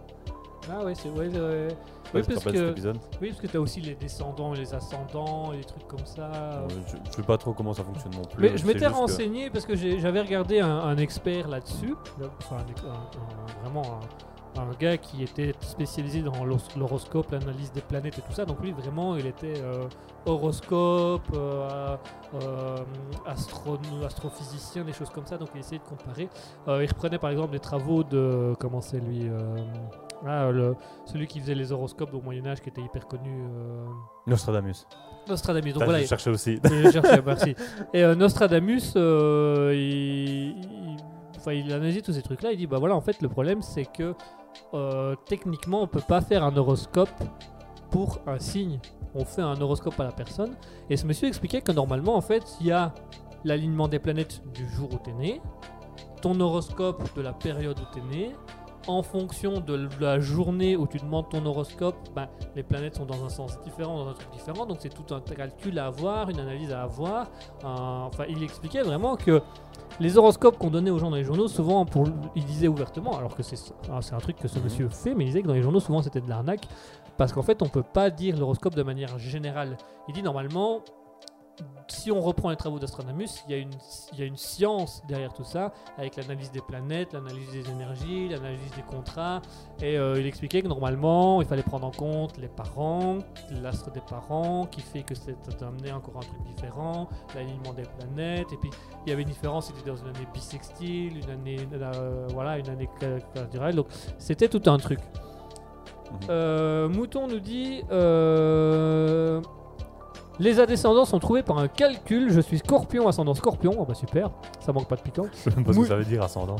Ah ouais, c'est ouais, ouais. Je sais Oui, tu parce que, oui, parce que t'as aussi les descendants et les ascendants et des trucs comme ça. Euh, je, je sais pas trop comment ça fonctionne non plus. Mais je m'étais que- renseigné parce que j'avais regardé un, un expert là-dessus, enfin un ex- un- un- vraiment un, un gars qui était spécialisé dans l'horoscope, l'analyse des planètes et tout ça. Donc lui vraiment il était euh, horoscope, euh, euh, astro- astrophysicien, des choses comme ça. Donc il essayait de comparer. Il reprenait par exemple des travaux de comment c'est lui. ah, le- celui qui faisait les horoscopes au Moyen Âge qui était hyper connu, Nostradamus. Nostradamus. Donc voilà, je cherchais aussi. je cherchais, merci. Et Nostradamus, il, il- enfin, il analysait tous ces trucs-là. Il dit bah voilà, en fait, le problème, c'est que euh, techniquement, on peut pas faire un horoscope pour un signe. On fait un horoscope à la personne. Et ce monsieur expliquait que normalement, en fait, il y a l'alignement des planètes du jour où tu es né, ton horoscope de la période où tu es né. En fonction de la journée où tu demandes ton horoscope, ben, les planètes sont dans un sens différent, dans un truc différent. Donc c'est tout un calcul à avoir, une analyse à avoir. Enfin, il expliquait vraiment que les horoscopes qu'on donnait aux gens dans les journaux, souvent, pour, il disait ouvertement, alors que c'est ah, c'est un truc que ce Mhm. monsieur fait, mais il disait que dans les journaux, souvent, c'était de l'arnaque. Parce qu'en fait, on peut pas dire l'horoscope de manière générale. Il dit normalement, si on reprend les travaux d'Astronomus, il y, a une, il y a une science derrière tout ça, avec l'analyse des planètes, l'analyse des énergies, l'analyse des contrats. Et euh, il expliquait que normalement, il fallait prendre en compte les parents, l'astre des parents, qui fait que c'est amené encore un truc différent, l'alignement des planètes. Et puis, il y avait une différence, c'était dans une année bissextile, une année, euh, voilà, une année. Donc, c'était tout un truc. Mhm. Euh, Mouton nous dit euh, Les ascendants sont trouvés par un calcul. Je suis scorpion, ascendant scorpion. Oh bah super, ça manque pas de piquant. Je sais même pas ce Mou- que ça veut dire ascendant.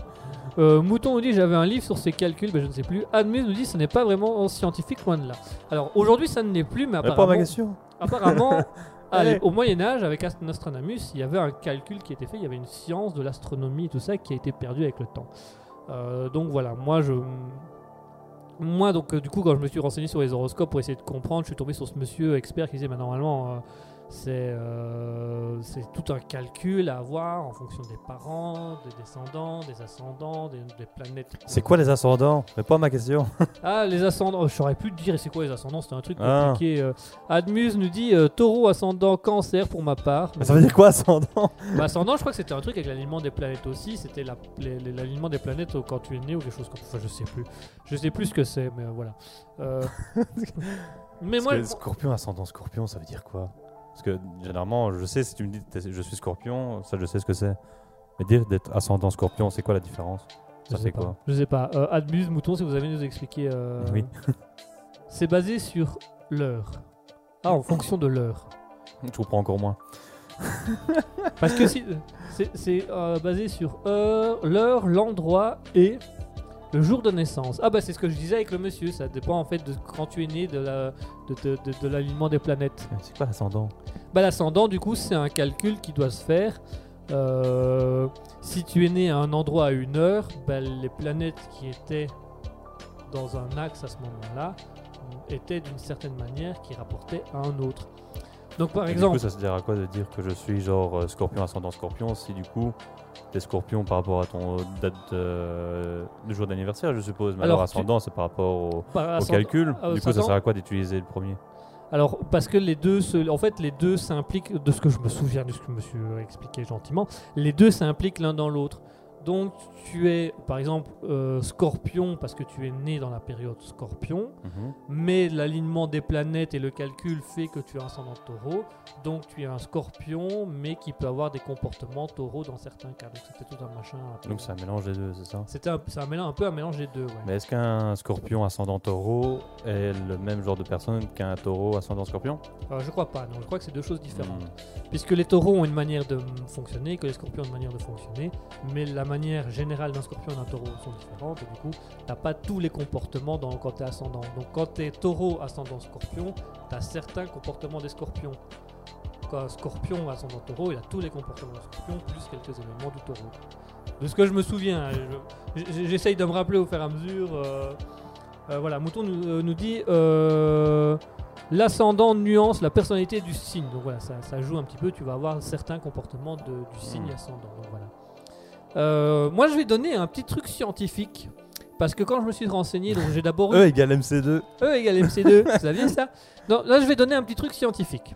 Euh, Mouton nous dit J'avais un livre sur ces calculs, mais je ne sais plus. Admus nous dit Ce n'est pas vraiment scientifique, loin de là. Alors aujourd'hui, ça ne l'est plus, mais Réponds à apparemment, ma question. apparemment à l'é- au Moyen Âge, avec Ast- Nostradamus, il y avait un calcul qui était fait, il y avait une science de l'astronomie et tout ça qui a été perdue avec le temps. Euh, donc voilà, moi je... Moi, donc, euh, du coup, quand je me suis renseigné sur les horoscopes pour essayer de comprendre, je suis tombé sur ce monsieur expert qui disait, bah, normalement, euh, c'est euh, c'est tout un calcul à avoir en fonction des parents, des descendants, des ascendants, des, des planètes. C'est quoi les ascendants? Réponds à ma question. Ah, les ascendants, je saurais plus te dire c'est quoi les ascendants, c'était un truc Ah. compliqué. euh. Admuse nous dit euh, taureau ascendant cancer pour ma part. Mais ça veut dire quoi ascendant? Bah, ascendant, je crois que c'était un truc avec l'alignement des planètes aussi. C'était la- l'alignement des planètes quand tu es né ou quelque chose comme ça. Enfin, je sais plus. Je sais plus ce que c'est, mais voilà. Mais Parce moi, que Scorpion, ascendant scorpion, ça veut dire quoi? Parce que généralement, je sais, si tu me dis t'es- je suis scorpion, ça je sais ce que c'est. Mais dire d'être ascendant scorpion, c'est quoi la différence? Je Ça pas. quoi? Je sais pas. Euh, Admuse, mouton, si vous avez nous expliquer. euh, Oui. C'est basé sur l'heure. Ah, en fonction de l'heure. Je comprends encore moins. Parce que si, c'est- c'est euh, basé sur heure, l'heure, l'endroit et le jour de naissance. Ah bah c'est ce que je disais avec le monsieur, ça dépend en fait de quand tu es né, de la- de, de- de- de l'alignement des planètes. C'est quoi l'ascendant? Bah l'ascendant du coup c'est un calcul qui doit se faire. Euh, si tu es né à un endroit à une heure, bah, les planètes qui étaient dans un axe à ce moment-là euh, étaient d'une certaine manière qui rapportaient à un autre. Donc par Et exemple, Du coup, ça se dire à quoi de dire que je suis genre euh, scorpion, ascendant scorpion si du coup t'es scorpion par rapport à ton date de, de jour d'anniversaire, je suppose? Mais Alors, alors, tu- ascendant, c'est par rapport au, par au ascendant- calcul. euh, du coup, ça sert à quoi d'utiliser le premier? Alors, parce que les deux, se- en fait, les deux s'impliquent, de ce que je me souviens, de ce que monsieur a expliqué gentiment, les deux s'impliquent l'un dans l'autre. Donc, tu es, par exemple, euh, scorpion parce que tu es né dans la période scorpion, Mhm. mais l'alignement des planètes et le calcul fait que tu es ascendant taureau. Donc, tu es un scorpion, mais qui peut avoir des comportements taureaux dans certains cas. Donc, c'était tout un machin. un Donc, c'est un mélange des deux, c'est ça? C'était un, c'est un mélange, un peu un mélange des deux. ouais. Mais est-ce qu'un scorpion ascendant taureau est le même genre de personne qu'un taureau ascendant scorpion? Euh, je crois pas, non, je crois que c'est deux choses différentes. Hmm. Puisque les taureaux ont une manière de fonctionner, que les scorpions ont une manière de fonctionner, mais la manière générale d'un scorpion et d'un taureau sont différentes, et du coup, t'as pas tous les comportements dans, quand t'es ascendant. Donc quand t'es taureau ascendant scorpion, t'as certains comportements des scorpions. Quand un scorpion ascendant taureau, il a tous les comportements d'un scorpion, plus quelques éléments du taureau. De ce que je me souviens, hein, je- j'essaye de me rappeler au fur et à mesure. euh, euh, voilà, Mouton nous, euh, nous dit... euh, L'ascendant nuance la personnalité du signe. Donc voilà, ça, ça joue un petit peu. Tu vas avoir certains comportements de- du signe Hmm. ascendant. Donc voilà. Euh, moi, je vais donner un petit truc scientifique. Parce que quand je me suis renseigné, donc j'ai d'abord eu E égale MC2. E égale MC2. Vous saviez ça Non, là, je vais donner un petit truc scientifique.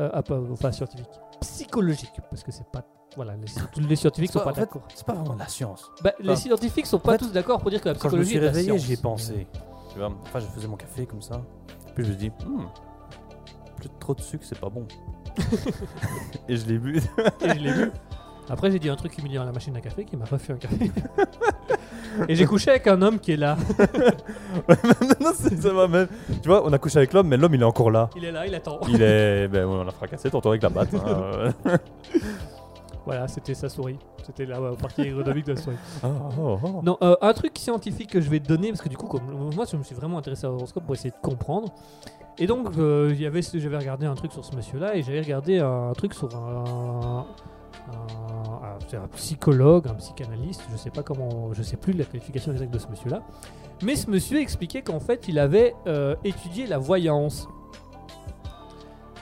Euh, ah, pas, enfin, scientifique. Psychologique. Parce que c'est pas. Voilà, les, tous les scientifiques sont pas- pas d'accord. C'est pas vraiment de la science. Bah, les scientifiques sont pas fait, tous d'accord pour dire que la Quand je me psychologie suis est de la réveillé, science. j'y ai pensé. Tu vois, enfin, je faisais mon café comme ça. Puis je me dis, Hmm, plus trop de sucre, c'est pas bon. Et je l'ai bu. Et je l'ai vu. Après, j'ai dit un truc humiliant à la machine à café qui m'a refait un café. Et j'ai couché avec un homme qui est là. non, c'est- ça va même. Tu vois, on a couché avec l'homme, mais l'homme il est encore là. Il est là, il attend. Il est. Ben, on a fracassé tantôt avec la batte. hein, euh. Voilà, c'était sa souris. C'était la euh, partie aérodynamique de la souris. Oh, oh, oh. Non, euh, un truc scientifique que je vais te donner, parce que du coup, comme, moi, je me suis vraiment intéressé à l'horoscope pour essayer de comprendre. Et donc, euh, il y avait, ce- j'avais regardé un truc sur ce monsieur-là, et j'avais regardé un truc sur un, un- un- psychologue, un psychanalyste, je sais pas comment, je sais plus la qualification exacte de ce monsieur-là. Mais ce monsieur expliquait qu'en fait, il avait euh, étudié la voyance.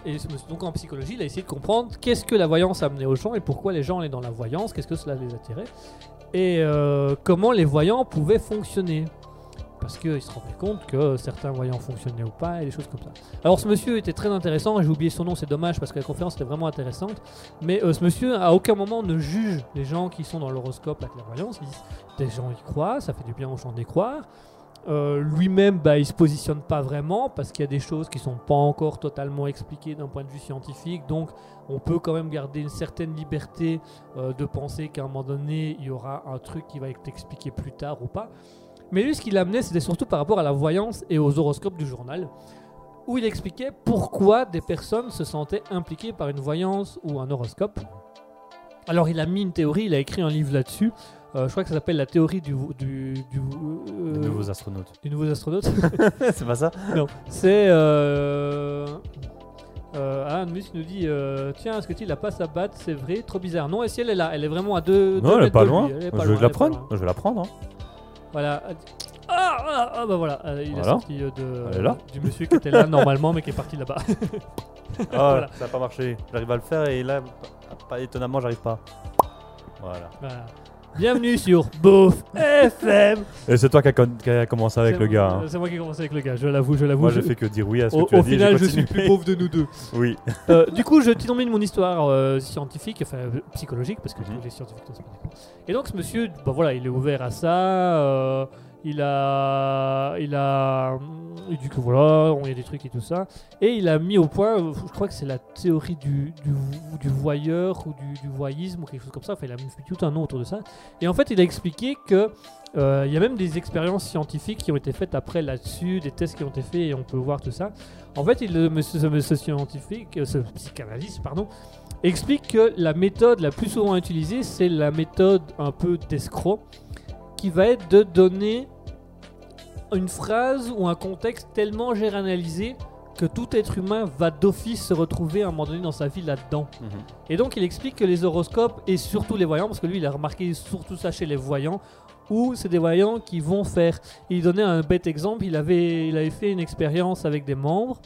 Et donc en psychologie, il a essayé de comprendre qu'est-ce que la voyance amenait aux gens et pourquoi les gens allaient dans la voyance, qu'est-ce que cela les attirait et euh, comment les voyants pouvaient fonctionner. Parce qu'il se rendait compte que certains voyants fonctionnaient ou pas et des choses comme ça. Alors ce monsieur était très intéressant, j'ai oublié son nom, c'est dommage parce que la conférence était vraiment intéressante. Mais euh, ce monsieur à aucun moment ne juge les gens qui sont dans l'horoscope, la clairvoyance. Il dit, des gens y croient, ça fait du bien aux gens d'y croire. Euh, Lui-même, bah, il se positionne pas vraiment parce qu'il y a des choses qui sont pas encore totalement expliquées d'un point de vue scientifique. Donc, on peut quand même garder une certaine liberté euh, de penser qu'à un moment donné, il y aura un truc qui va être expliqué plus tard ou pas. Mais lui, ce qu'il amenait, c'était surtout par rapport à la voyance et aux horoscopes du journal, où il expliquait pourquoi des personnes se sentaient impliquées par une voyance ou un horoscope. Alors, il a mis une théorie, il a écrit un livre là-dessus. Euh, je crois que ça s'appelle la théorie du, du, du, euh, Les nouveaux astronautes. du nouveau astronaute. c'est pas ça? Non, c'est. Euh, euh, voilà, Mus nous dit euh, Tiens, Scotty, il a pas sa batte, c'est vrai, trop bizarre. Non, et si elle est là, elle est vraiment à deux. Non, deux elle est pas lui, loin. est Je pas vais loin, la elle est pas prendre. loin. Je vais la prendre. hein. Voilà. Ah, ah, ah, bah voilà, euh, il est Voilà. sorti euh, de, Elle est là. du monsieur qui était là normalement, mais qui est parti là-bas. Ah, Voilà. ça n'a pas marché. J'arrive à le faire et là, pas étonnamment, j'arrive pas. Voilà. Voilà. Bienvenue sur Bouffe FM. Et c'est toi qui as, con- qui as commencé avec C'est le gars. hein. C'est moi qui ai commencé avec le gars, je l'avoue, je l'avoue. Moi, je- fait que dire oui à ce Au, que tu as au dit. final, je suis le continué. plus pauvre de nous deux. Oui. Euh, du coup, je de mon histoire euh, scientifique, enfin euh, psychologique, parce que Mhm. tous les scientifiques ne sont pas d'accord. Et donc, ce monsieur, bah voilà, il est ouvert à ça. euh, il a, il a, il dit que voilà, il y a des trucs et tout ça. Et il a mis au point, euh, je crois que c'est la théorie du, du, voyeur ou du, voyisme ou quelque chose comme ça. Enfin, il a mis tout un nom autour de ça. Et en fait, il a expliqué que euh, il y a même des expériences scientifiques qui ont été faites après là-dessus, des tests qui ont été faits et on peut voir tout ça. En fait, il, ce monsieur scientifique, euh, ce psychanalyste, pardon, explique que la méthode la plus souvent utilisée, c'est la méthode un peu d'escroc, qui va être de donner une phrase ou un contexte tellement généralisé que tout être humain va d'office se retrouver à un moment donné dans sa vie là-dedans. Mhm. Et donc il explique que les horoscopes et surtout les voyants, parce que lui il a remarqué surtout ça chez les voyants, où c'est des voyants qui vont faire. Il donnait un bête exemple, il avait, il avait fait une expérience avec des membres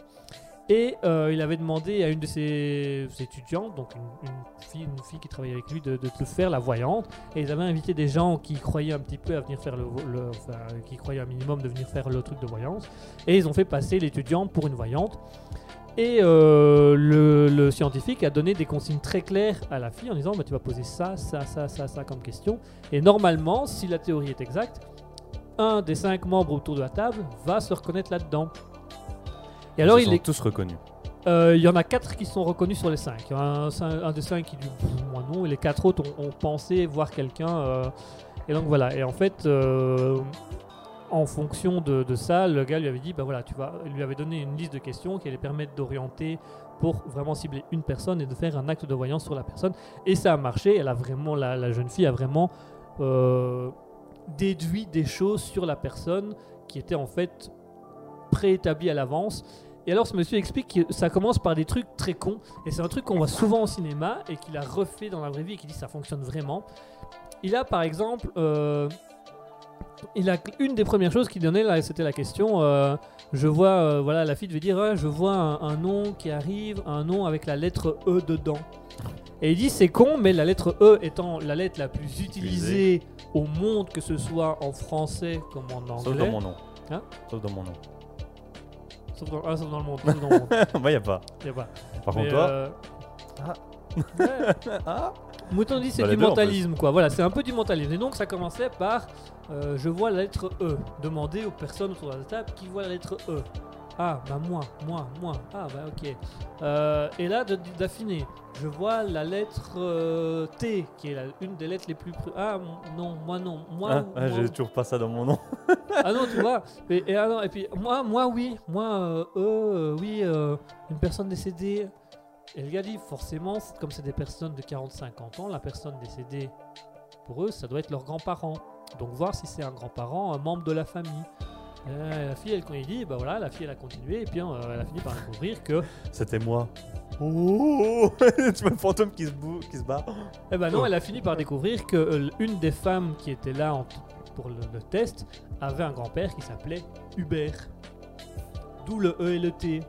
et euh, il avait demandé à une de ses étudiantes, donc une, fille, une fille qui travaillait avec lui, de, de, faire la voyante. Et ils avaient invité des gens qui croyaient un petit peu à venir faire le, qui croyaient un minimum de venir faire le truc de voyance. Et ils ont fait passer l'étudiante pour une voyante. Et euh, le, le scientifique a donné des consignes très claires à la fille en disant bah, tu vas poser ça, ça, ça, ça, ça comme question. Et normalement, si la théorie est exacte, un des cinq membres autour de la table va se reconnaître là-dedans. Et alors, Ils il sont est tous reconnus. euh, Il y en a quatre qui sont reconnus sur les cinq. Il y en a un, cin- un des cinq qui dit moi non, et les quatre autres ont, ont pensé voir quelqu'un. euh, et donc voilà. Et en fait, euh, en fonction de, de ça, le gars lui avait dit bah voilà, tu vas, il lui avait donné une liste de questions qui allait permettre d'orienter pour vraiment cibler une personne et de faire un acte de voyance sur la personne. Et ça a marché. Elle a vraiment, la, la jeune fille a vraiment déduit des choses sur la personne qui étaient en fait préétablies à l'avance. Et alors ce monsieur explique que ça commence par des trucs très cons, et c'est un truc qu'on voit souvent au cinéma et qu'il a refait dans la vraie vie et qui dit ça fonctionne vraiment. Il a par exemple, euh, il a une des premières choses qu'il donnait là, c'était la question. euh, je vois, euh, voilà, la fille devait dire, Ah, je vois un, un nom qui arrive, un nom avec la lettre E dedans. Et il dit c'est con, mais la lettre E étant la lettre la plus utilisée au monde, que ce soit en français comme en anglais. Sauf dans mon nom. Hein? Sauf dans mon nom. Sauf dans, ah, sauf dans le monde. sauf dans le monde. Moi, y a pas. Y a pas. Par Mais, contre, toi. euh, Ah. ouais. Ah Mouton dit c'est Bah, du les deux, en mentalisme quoi. Voilà, c'est un peu du mentalisme. Et donc ça commençait par euh, je vois la lettre E. Demander aux personnes autour de la table qui voit la lettre E. Ah bah moi, moi, moi. Ah bah ok. Euh, et là d'affiner. Je vois la lettre euh, T qui est la- une des lettres les plus. Ah non, moi non, moi. Ah, ah, moi- j'ai toujours pas ça dans mon nom. ah non, tu vois. Et, et, ah non, et puis, moi, moi oui. Moi, euh, eux, euh, oui. une personne décédée. Et le gars dit, forcément, comme c'est des personnes de 40-50 ans, la personne décédée, pour eux, ça doit être leurs grands-parents. Donc, voir si c'est un grand-parent, un membre de la famille. Euh, la fille, elle, quand il dit, bah voilà, la fille, elle a continué. Et puis, hein, elle a fini par découvrir que, C'était moi. Oh Tu vois le fantôme qui se, bou- qui se bat. eh ben non, elle a fini par découvrir que euh, une des femmes qui était là en- pour le, le test avait un grand-père qui s'appelait Hubert. D'où le E et le T.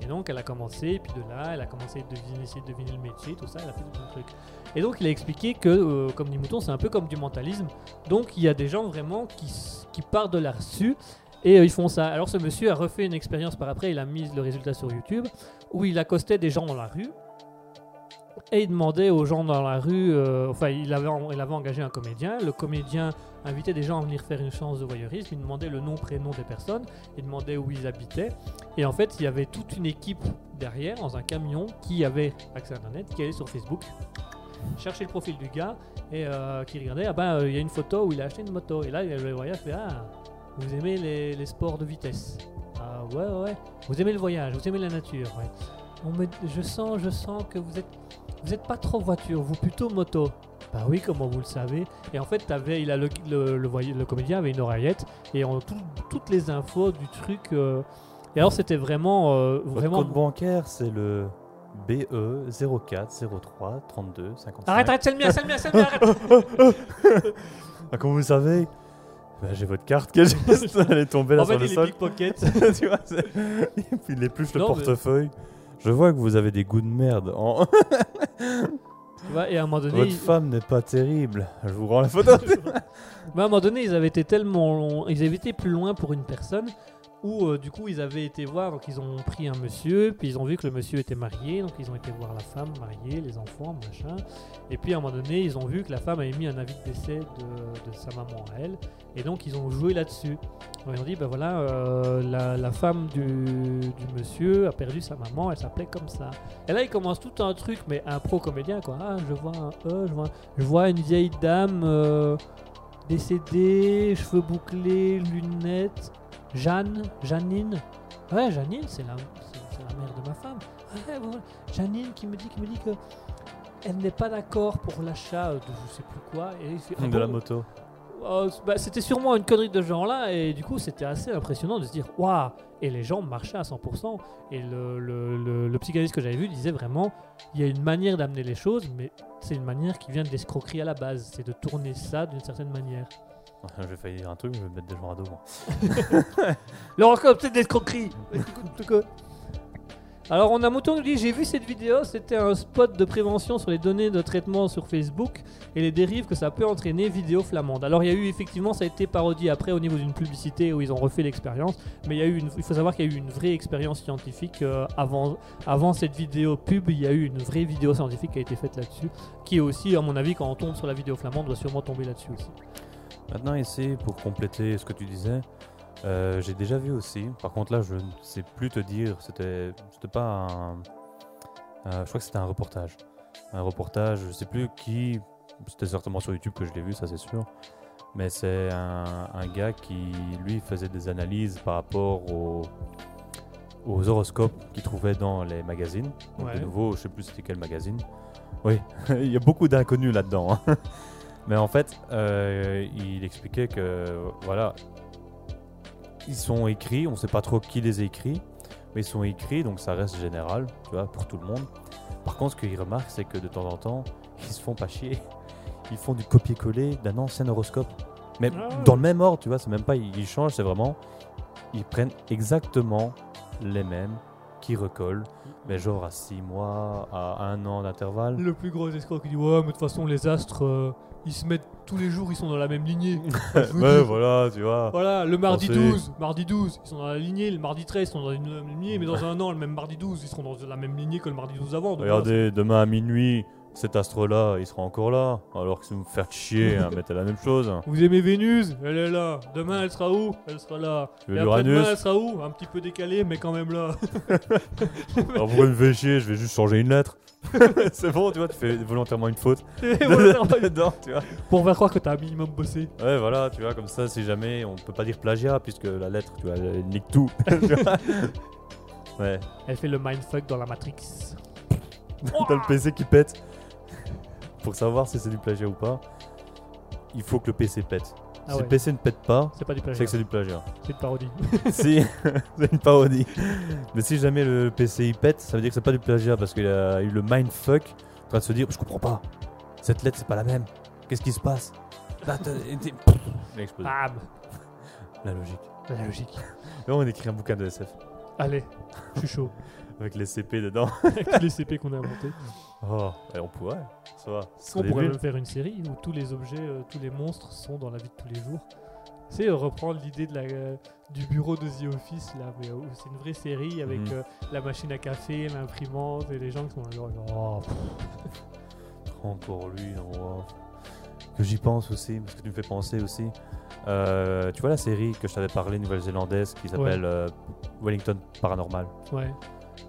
Et donc elle a commencé, puis de là, elle a commencé à deviner, essayer de deviner le métier, tout ça, elle a fait tout un truc. Et donc il a expliqué que, euh, comme dit Mouton, c'est un peu comme du mentalisme. Donc il y a des gens vraiment qui, qui partent de là-dessus et euh, ils font ça. Alors ce monsieur a refait une expérience par après, il a mis le résultat sur YouTube, où il accostait des gens dans la rue et il demandait aux gens dans la rue, euh, enfin il avait, il avait engagé un comédien, le comédien invitait des gens à venir faire une séance de voyeurisme, il demandait le nom, prénom des personnes, il demandait où ils habitaient, et en fait il y avait toute une équipe derrière, dans un camion, qui avait accès à Internet, qui allait sur Facebook, chercher le profil du gars, et euh, qui regardait, ah ben il y a une photo où il a acheté une moto, et là le voyage, fait, ah, vous aimez les, les sports de vitesse? Ah ouais, ouais, vous aimez le voyage, vous aimez la nature, ouais. On me- je sens, je sens que vous êtes vous n'êtes pas trop voiture, vous plutôt moto. Bah oui, comment vous le savez? Et en fait, t'avais, il a le, le, le, comédien avait une oreillette et en tout- toutes les infos du truc. euh, et alors, c'était vraiment, euh, Votre vraiment. compte bancaire, c'est le BE 04 03 32 55. Arrête, arrête, c'est le mien, c'est le mien, c'est le mien, arrête Ah, comment vous savez Bah, J'ai votre carte est juste, elle est tombée là En sur fait, le il est sol. pickpocket. tu vois, c'est- Et puis il épluche le Non, mais- portefeuille. Je vois que vous avez des goûts de merde. En- Tu vois, et à un moment donné, Votre femme n'est pas terrible. Je vous rends la photo. Mais à un moment donné, ils avaient été tellement long- ils avaient été plus loin pour une personne où euh, du coup ils avaient été voir, donc ils ont pris un monsieur, puis ils ont vu que le monsieur était marié, donc ils ont été voir la femme mariée, les enfants, machin. Et puis à un moment donné, ils ont vu que la femme avait mis un avis de décès de, sa maman à elle, et donc ils ont joué là-dessus. Ils ont dit, ben voilà, euh, la, femme du, monsieur a perdu sa maman, elle s'appelait comme ça. Et là, il commence tout un truc, mais un pro comédien quoi. Ah, je vois un E, je vois, je vois une vieille dame. euh, décédée, cheveux bouclés, lunettes. Jeanne, Janine. Ouais, Janine, c'est la, c'est, la mère de ma femme. Ouais, voilà. Janine qui me dit, qui me dit que elle n'est pas d'accord pour l'achat de je sais plus quoi. Et fait, ah de la moto. Oh, bah, c'était sûrement une connerie de ce genre-là, et du coup, c'était assez impressionnant de se dire Waouh Et les gens marchaient à 100%. Et le, le, le, le psychanalyste que j'avais vu disait vraiment il y a une manière d'amener les choses, mais c'est une manière qui vient de l'escroquerie à la base. C'est de tourner ça d'une certaine manière. J'ai failli dire un truc, je vais me mettre des gens à dos. moi. L'horoscope, c'est de l'escroquerie. Alors, on a Mouton qui dit J'ai vu cette vidéo, c'était un spot de prévention sur les données de traitement sur Facebook et les dérives que ça peut entraîner vidéo flamande. Alors, il y a eu effectivement, ça a été parodié après au niveau d'une publicité où ils ont refait l'expérience, mais il, y a eu il faut savoir qu'il y a eu une vraie expérience scientifique euh, avant, avant cette vidéo pub. Il y a eu une vraie vidéo scientifique qui a été faite là-dessus, qui est aussi, à mon avis, quand on tombe sur la vidéo flamande, doit sûrement tomber là-dessus aussi. Maintenant, ici, pour compléter ce que tu disais, euh, j'ai déjà vu aussi. Par contre, là, je ne sais plus te dire. C'était, c'était pas un. euh, je crois que c'était un reportage. Un reportage, je sais plus qui. C'était certainement sur YouTube que je l'ai vu, ça c'est sûr. Mais c'est un, un gars qui, lui, faisait des analyses par rapport aux, aux horoscopes qu'il trouvait dans les magazines. Donc, Ouais. de nouveau, je sais plus c'était quel magazine. Oui, il y a beaucoup d'inconnus là-dedans. hein. Mais en fait, euh, il expliquait que voilà, ils sont écrits, on sait pas trop qui les a écrits, mais ils sont écrits, donc ça reste général, tu vois, pour tout le monde. Par contre, ce qu'il remarque, c'est que de temps en temps, ils se font pas chier. Ils font du copier-coller d'un ancien horoscope. Mais Ah. dans le même ordre, tu vois, c'est même pas ils ils changent, c'est vraiment ils prennent exactement les mêmes qui recollent, mais genre à 6 mois, à 1 an d'intervalle. Le plus gros escroc qui dit Ouais, mais de toute façon, les astres, euh, ils se mettent tous les jours, ils sont dans la même lignée. Ouais, voilà, tu vois. Voilà, le mardi Pensez. 12, mardi 12, ils sont dans la lignée, le mardi 13, ils sont dans une même lignée, mais dans un an, le même mardi 12, ils seront dans la même lignée que le mardi 12 avant. donc Regardez, demain à minuit, cet astre-là, il sera encore là. Alors que si vous me faites chier à mettre la même chose. Vous aimez Vénus? Elle est là. Demain, elle sera où? Elle sera là. Tu veux Et après-demain, l'Uranus? elle sera où? Un petit peu décalée, mais quand même là. Alors pourquoi me fais chier Je vais juste changer une lettre. c'est bon, tu vois, tu fais volontairement une faute. Voilà, dedans, tu vois. Pour faire croire que t'as un minimum bossé. Ouais, voilà, tu vois, comme ça, si jamais, on peut pas dire plagiat, puisque la lettre, tu vois, elle nique tout. Tu vois ouais, Elle fait le mindfuck dans la Matrix. t'as le PC qui pète. Pour savoir si c'est du plagiat ou pas, il faut que le PC pète. Ah si ouais. le PC ne pète pas, C'est pas du c'est plagiat, que c'est du plagiat. c'est une parodie. si, c'est une parodie. Mais si jamais le PC il pète, ça veut dire que c'est pas du plagiat parce qu'il a eu le mindfuck en train de se dire Je comprends pas, cette lettre c'est pas la même, qu'est-ce qui se passe? Là, a explosé. Bam La logique. La logique. Là, on écrit un bouquin de SF Allez, je suis chaud. avec les CP dedans. Avec tous les CP qu'on a inventés. Oh, et on pourrait, ça va. On pourrait même faire une série où tous les objets, euh, tous les monstres sont dans la vie de tous les jours? C'est reprendre l'idée de la, euh, du bureau de The Office, là, mais euh, c'est une vraie série avec Mhm. euh, la machine à café, l'imprimante et les gens qui sont là. Oh, pff. Encore lui, wow. Que j'y pense aussi, parce que tu me fais penser aussi. Euh, tu vois la série que je t'avais parlé, nouvelle-zélandaise, qui s'appelle euh, Wellington Paranormal? Ouais.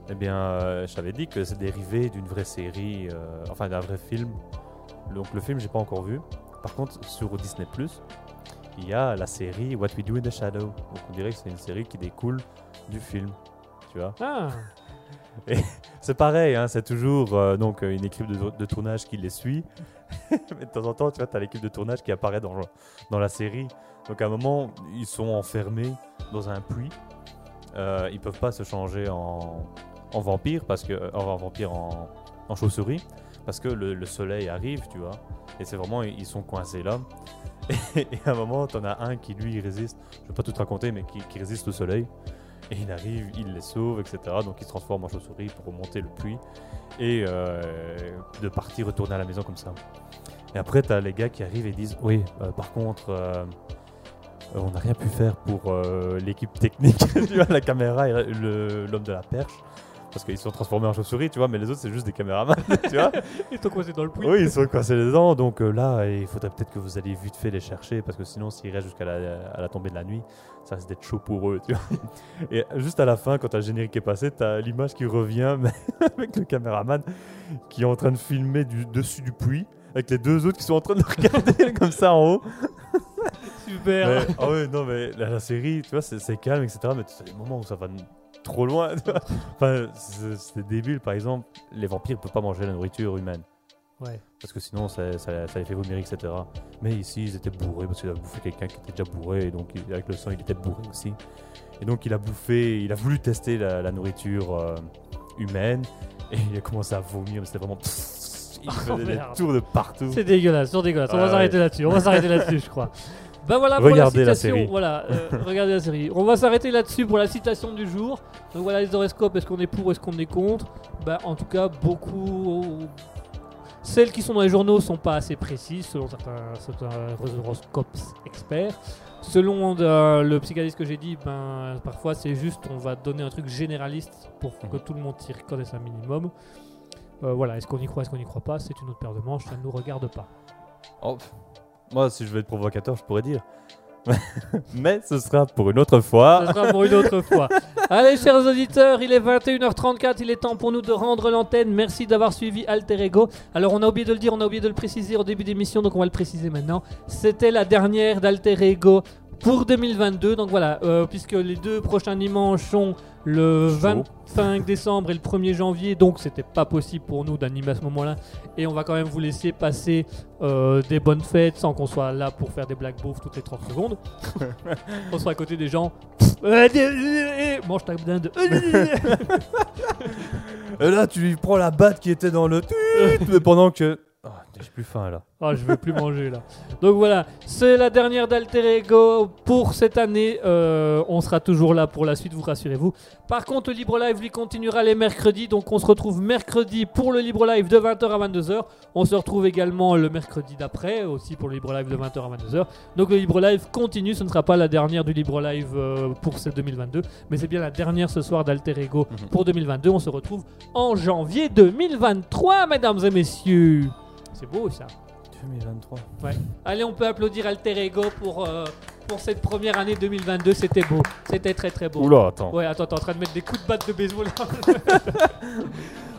Eh bien, euh, je t'avais dit que c'est dérivé d'une vraie série, euh, enfin d'un vrai film. Donc le film, j'ai pas encore vu. Par contre, sur Disney il y a la série What We Do in the Shadow. Donc on dirait que c'est une série qui découle du film. Tu vois Ah, C'est pareil, hein, c'est toujours euh, donc une équipe de, de tournage qui les suit. Mais de temps en temps, tu vois, tu as l'équipe de tournage qui apparaît dans la série. Donc à un moment, ils sont enfermés dans un puits. Euh, ils peuvent pas se changer en, vampire, parce que, euh, en vampire en, chauve-souris, parce que le, le soleil arrive, tu vois. Et c'est vraiment, ils sont coincés là. Et, à un moment, t'en as un qui lui résiste, je vais pas tout te raconter, mais qui, résiste au soleil. Et il arrive, il les sauve, etc. Donc il se transforme en chauve-souris pour remonter le puits et euh, de partir retourner à la maison comme ça. Et après, t'as les gars qui arrivent et disent Oui, euh, par contre, on n'a rien pu faire pour euh, l'équipe technique, tu vois, la caméra et l'homme de la perche. Parce qu'ils sont transformés en chauve-souris, tu vois, mais les autres, c'est juste des caméramans, tu vois. Ils sont coincés dans le puits. Oui, ils sont coincés dedans, donc euh, là, il faudrait peut-être que vous alliez vite fait les chercher, parce que sinon, s'ils restent jusqu'à la, à la tombée de la nuit, ça risque d'être chaud pour eux, tu vois. Et juste à la fin, quand le générique est passé, t'as l'image qui revient, mais avec le caméraman qui est en train de filmer du dessus du puits, avec les deux autres qui sont en train de regarder comme ça en haut. Super. Mais- ah ouais, non, mais la, la série, tu vois, c'est calme, etc. Mais tu as des moments où ça va trop loin. tu vois. enfin, c'est débile. Par exemple, les vampires ne peuvent pas manger la nourriture humaine. Ouais. Parce que sinon, ça, ça- ça les fait vomir, etc. Mais ici, ils étaient bourrés parce qu'il a bouffé quelqu'un qui était déjà bourré. Et donc, il- avec le sang, il était bourré aussi. Et donc, il a bouffé, il a voulu tester la, la nourriture euh, humaine. Et il a commencé à vomir. Mais c'était vraiment. Il Oh, faisait des merde. tours de partout. C'est dégueulasse, c'est dégueulasse. on va s'arrêter là-dessus. On va s'arrêter là-dessus, je crois. Ben voilà pour Regardez la la citation. série. Voilà, euh, regardez la série. On va s'arrêter là-dessus pour la citation du jour. Donc voilà les horoscopes. Est-ce qu'on est pour, est-ce qu'on est contre? Ben en tout cas beaucoup. Celles qui sont dans les journaux sont pas assez précises selon certains, certains horoscopes experts. Selon euh, le psychanalyste que j'ai dit, ben parfois c'est juste on va donner un truc généraliste pour que Mhm. tout le monde s'y reconnaisse un minimum. Euh, voilà, est-ce qu'on y croit, est-ce qu'on n'y croit pas, c'est une autre paire de manches, ça ne nous regarde pas. Oh. Moi, si je veux être provocateur, je pourrais dire. Mais ce sera pour une autre fois. Ce sera pour une autre fois. Allez, chers auditeurs, il est 21h34. Il est temps pour nous de rendre l'antenne. Merci d'avoir suivi Alter Ego. Alors, on a oublié de le dire, on a oublié de le préciser au début d'émission, donc on va le préciser maintenant. C'était la dernière d'Alter Ego pour 2022. Donc voilà, euh, puisque les deux prochains dimanches sont le Chaud. 25 décembre et le 1er janvier, donc c'était pas possible pour nous d'animer à ce moment-là. Et on va quand même vous laisser passer euh, des bonnes fêtes sans qu'on soit là pour faire des black bouffes toutes les 30 secondes. on sera à côté des gens. Mange ta. Et là, tu lui prends la batte qui était dans le mais pendant que. J'ai plus faim là. Ah, je veux plus manger là. Donc voilà, c'est la dernière d'Alter Ego pour cette année. Euh, on sera toujours là pour la suite, vous rassurez-vous. Par contre, le Libre Live lui continuera les mercredis. Donc on se retrouve mercredi pour le Libre Live de 20h à 22h. On se retrouve également le mercredi d'après aussi pour le Libre Live de 20h à 22h. Donc le Libre Live continue. Ce ne sera pas la dernière du Libre Live euh, pour cette 2022, mais c'est bien la dernière ce soir d'Alter Ego Mhm. pour 2022. On se retrouve en janvier 2023, mesdames et messieurs. C'est beau ça. 2023. Allez, on peut applaudir Alter Ego pour, euh, pour cette première année 2022. C'était beau. C'était très très beau. Oula, attends. Ouais, attends, t'es en train de mettre des coups de batte de baseball.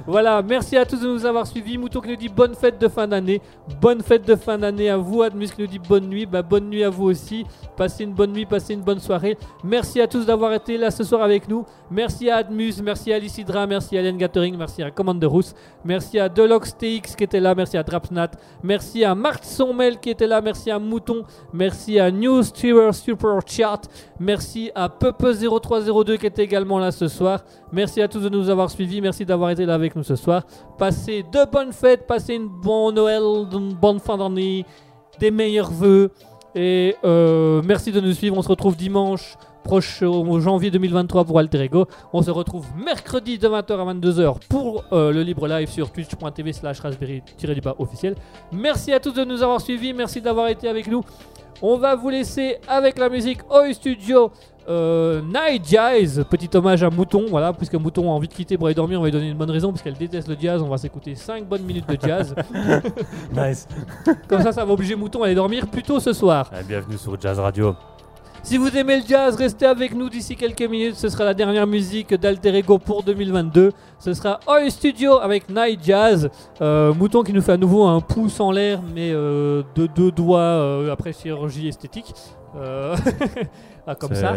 voilà, merci à tous de nous avoir suivis. Mouton qui nous dit bonne fête de fin d'année. Bonne fête de fin d'année à vous. Admus qui nous dit bonne nuit. Bah, bonne nuit à vous aussi. Passez une bonne nuit, passez une bonne soirée. Merci à tous d'avoir été là ce soir avec nous. Merci à Admus, merci à Lycidra, merci à Len Gathering, merci à Commander Rousse, merci à Delox TX qui était là, merci à Drapsnat, merci à Marc Sommel qui était là, merci à Mouton, merci à News Steerer Super Chat, merci à Pepe0302 qui était également là ce soir. Merci à tous de nous avoir suivis, merci d'avoir été là avec nous ce soir. Passez de bonnes fêtes, passez une bonne Noël, une bonne fin d'année, des meilleurs vœux. Et euh, merci de nous suivre. On se retrouve dimanche proche au janvier 2023 pour Alter Ego. On se retrouve mercredi de 20h à 22h pour euh, le libre live sur twitch.tv slash raspberry-du-bas officiel. Merci à tous de nous avoir suivis. Merci d'avoir été avec nous. On va vous laisser avec la musique Oi Studio. Euh, Night Jazz, petit hommage à Mouton, voilà, puisque Mouton a envie de quitter pour aller dormir, on va lui donner une bonne raison, parce qu'elle déteste le jazz, on va s'écouter 5 bonnes minutes de jazz. Nice. Comme ça, ça va obliger Mouton à aller dormir plus tôt ce soir. Allez, bienvenue sur Jazz Radio. Si vous aimez le jazz, restez avec nous d'ici quelques minutes. Ce sera la dernière musique d'Alter Ego pour 2022. Ce sera Oi Studio avec Night Jazz. Euh, Mouton qui nous fait à nouveau un pouce en l'air, mais euh, de deux doigts euh, après chirurgie esthétique. Ah, comme ça.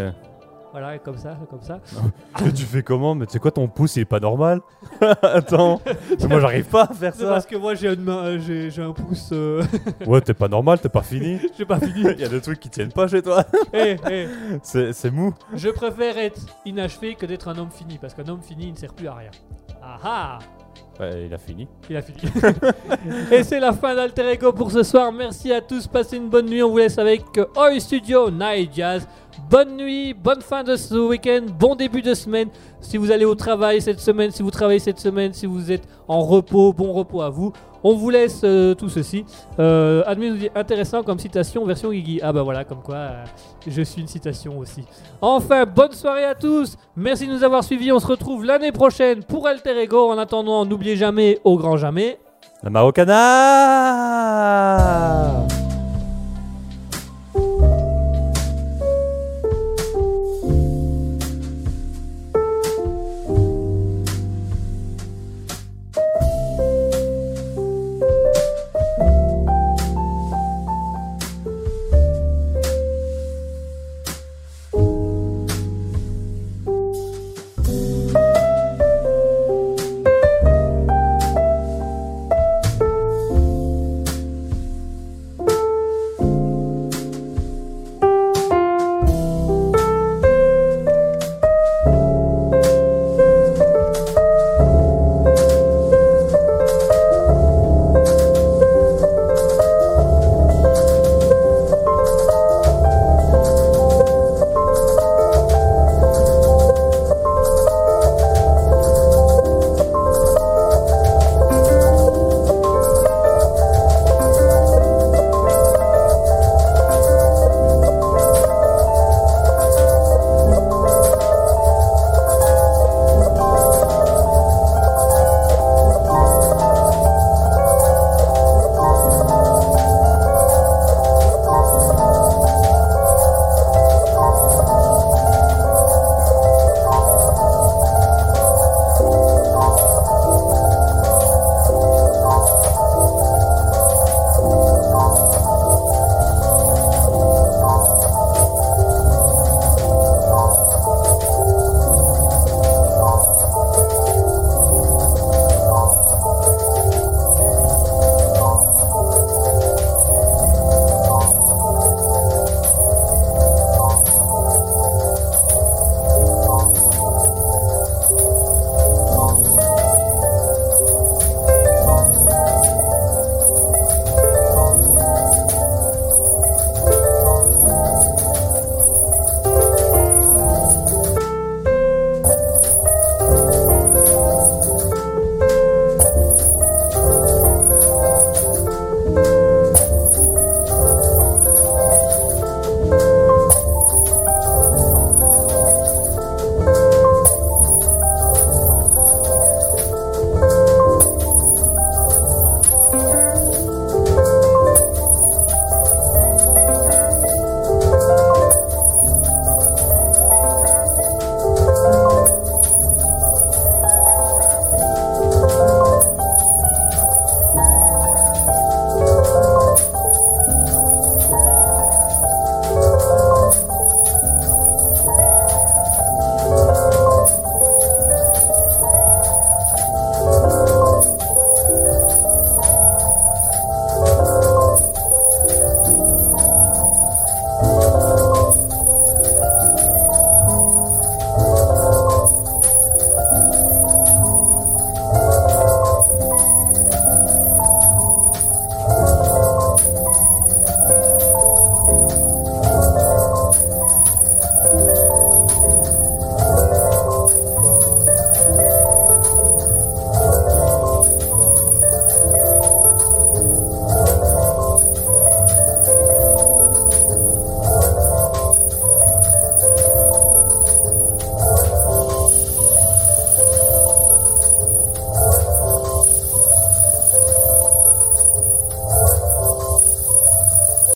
Voilà, comme ça, comme ça. Tu fais comment Mais tu sais quoi, ton pouce il est pas normal Attends, moi j'arrive pas à faire C'est ça. parce que moi j'ai une main, euh, j'ai un pouce, euh, Ouais, t'es pas normal, t'es pas fini. j'ai pas fini. Il y a des trucs qui tiennent pas chez toi. Eh, eh, C'est mou. je préfère être inachevé que d'être un homme fini, parce qu'un homme fini il ne sert plus à rien. Ah ah Ouais, il a fini. Il a fini. Et c'est la fin d'Alter Ego pour ce soir. Merci à tous. Passez une bonne nuit. On vous laisse avec euh, Oi Studio Night Jazz. Bonne nuit, bonne fin de ce week-end, bon début de semaine. Si vous allez au travail cette semaine, si vous travaillez cette semaine, si vous êtes en repos, bon repos à vous. On vous laisse euh, tout ceci. Euh, Admin nous dit intéressant comme citation version Guigui. Ah bah voilà, comme quoi euh, je suis une citation aussi. Enfin, bonne soirée à tous. Merci de nous avoir suivis. On se retrouve l'année prochaine pour Alter Ego. En attendant, n'oubliez jamais, au grand jamais. La Marocana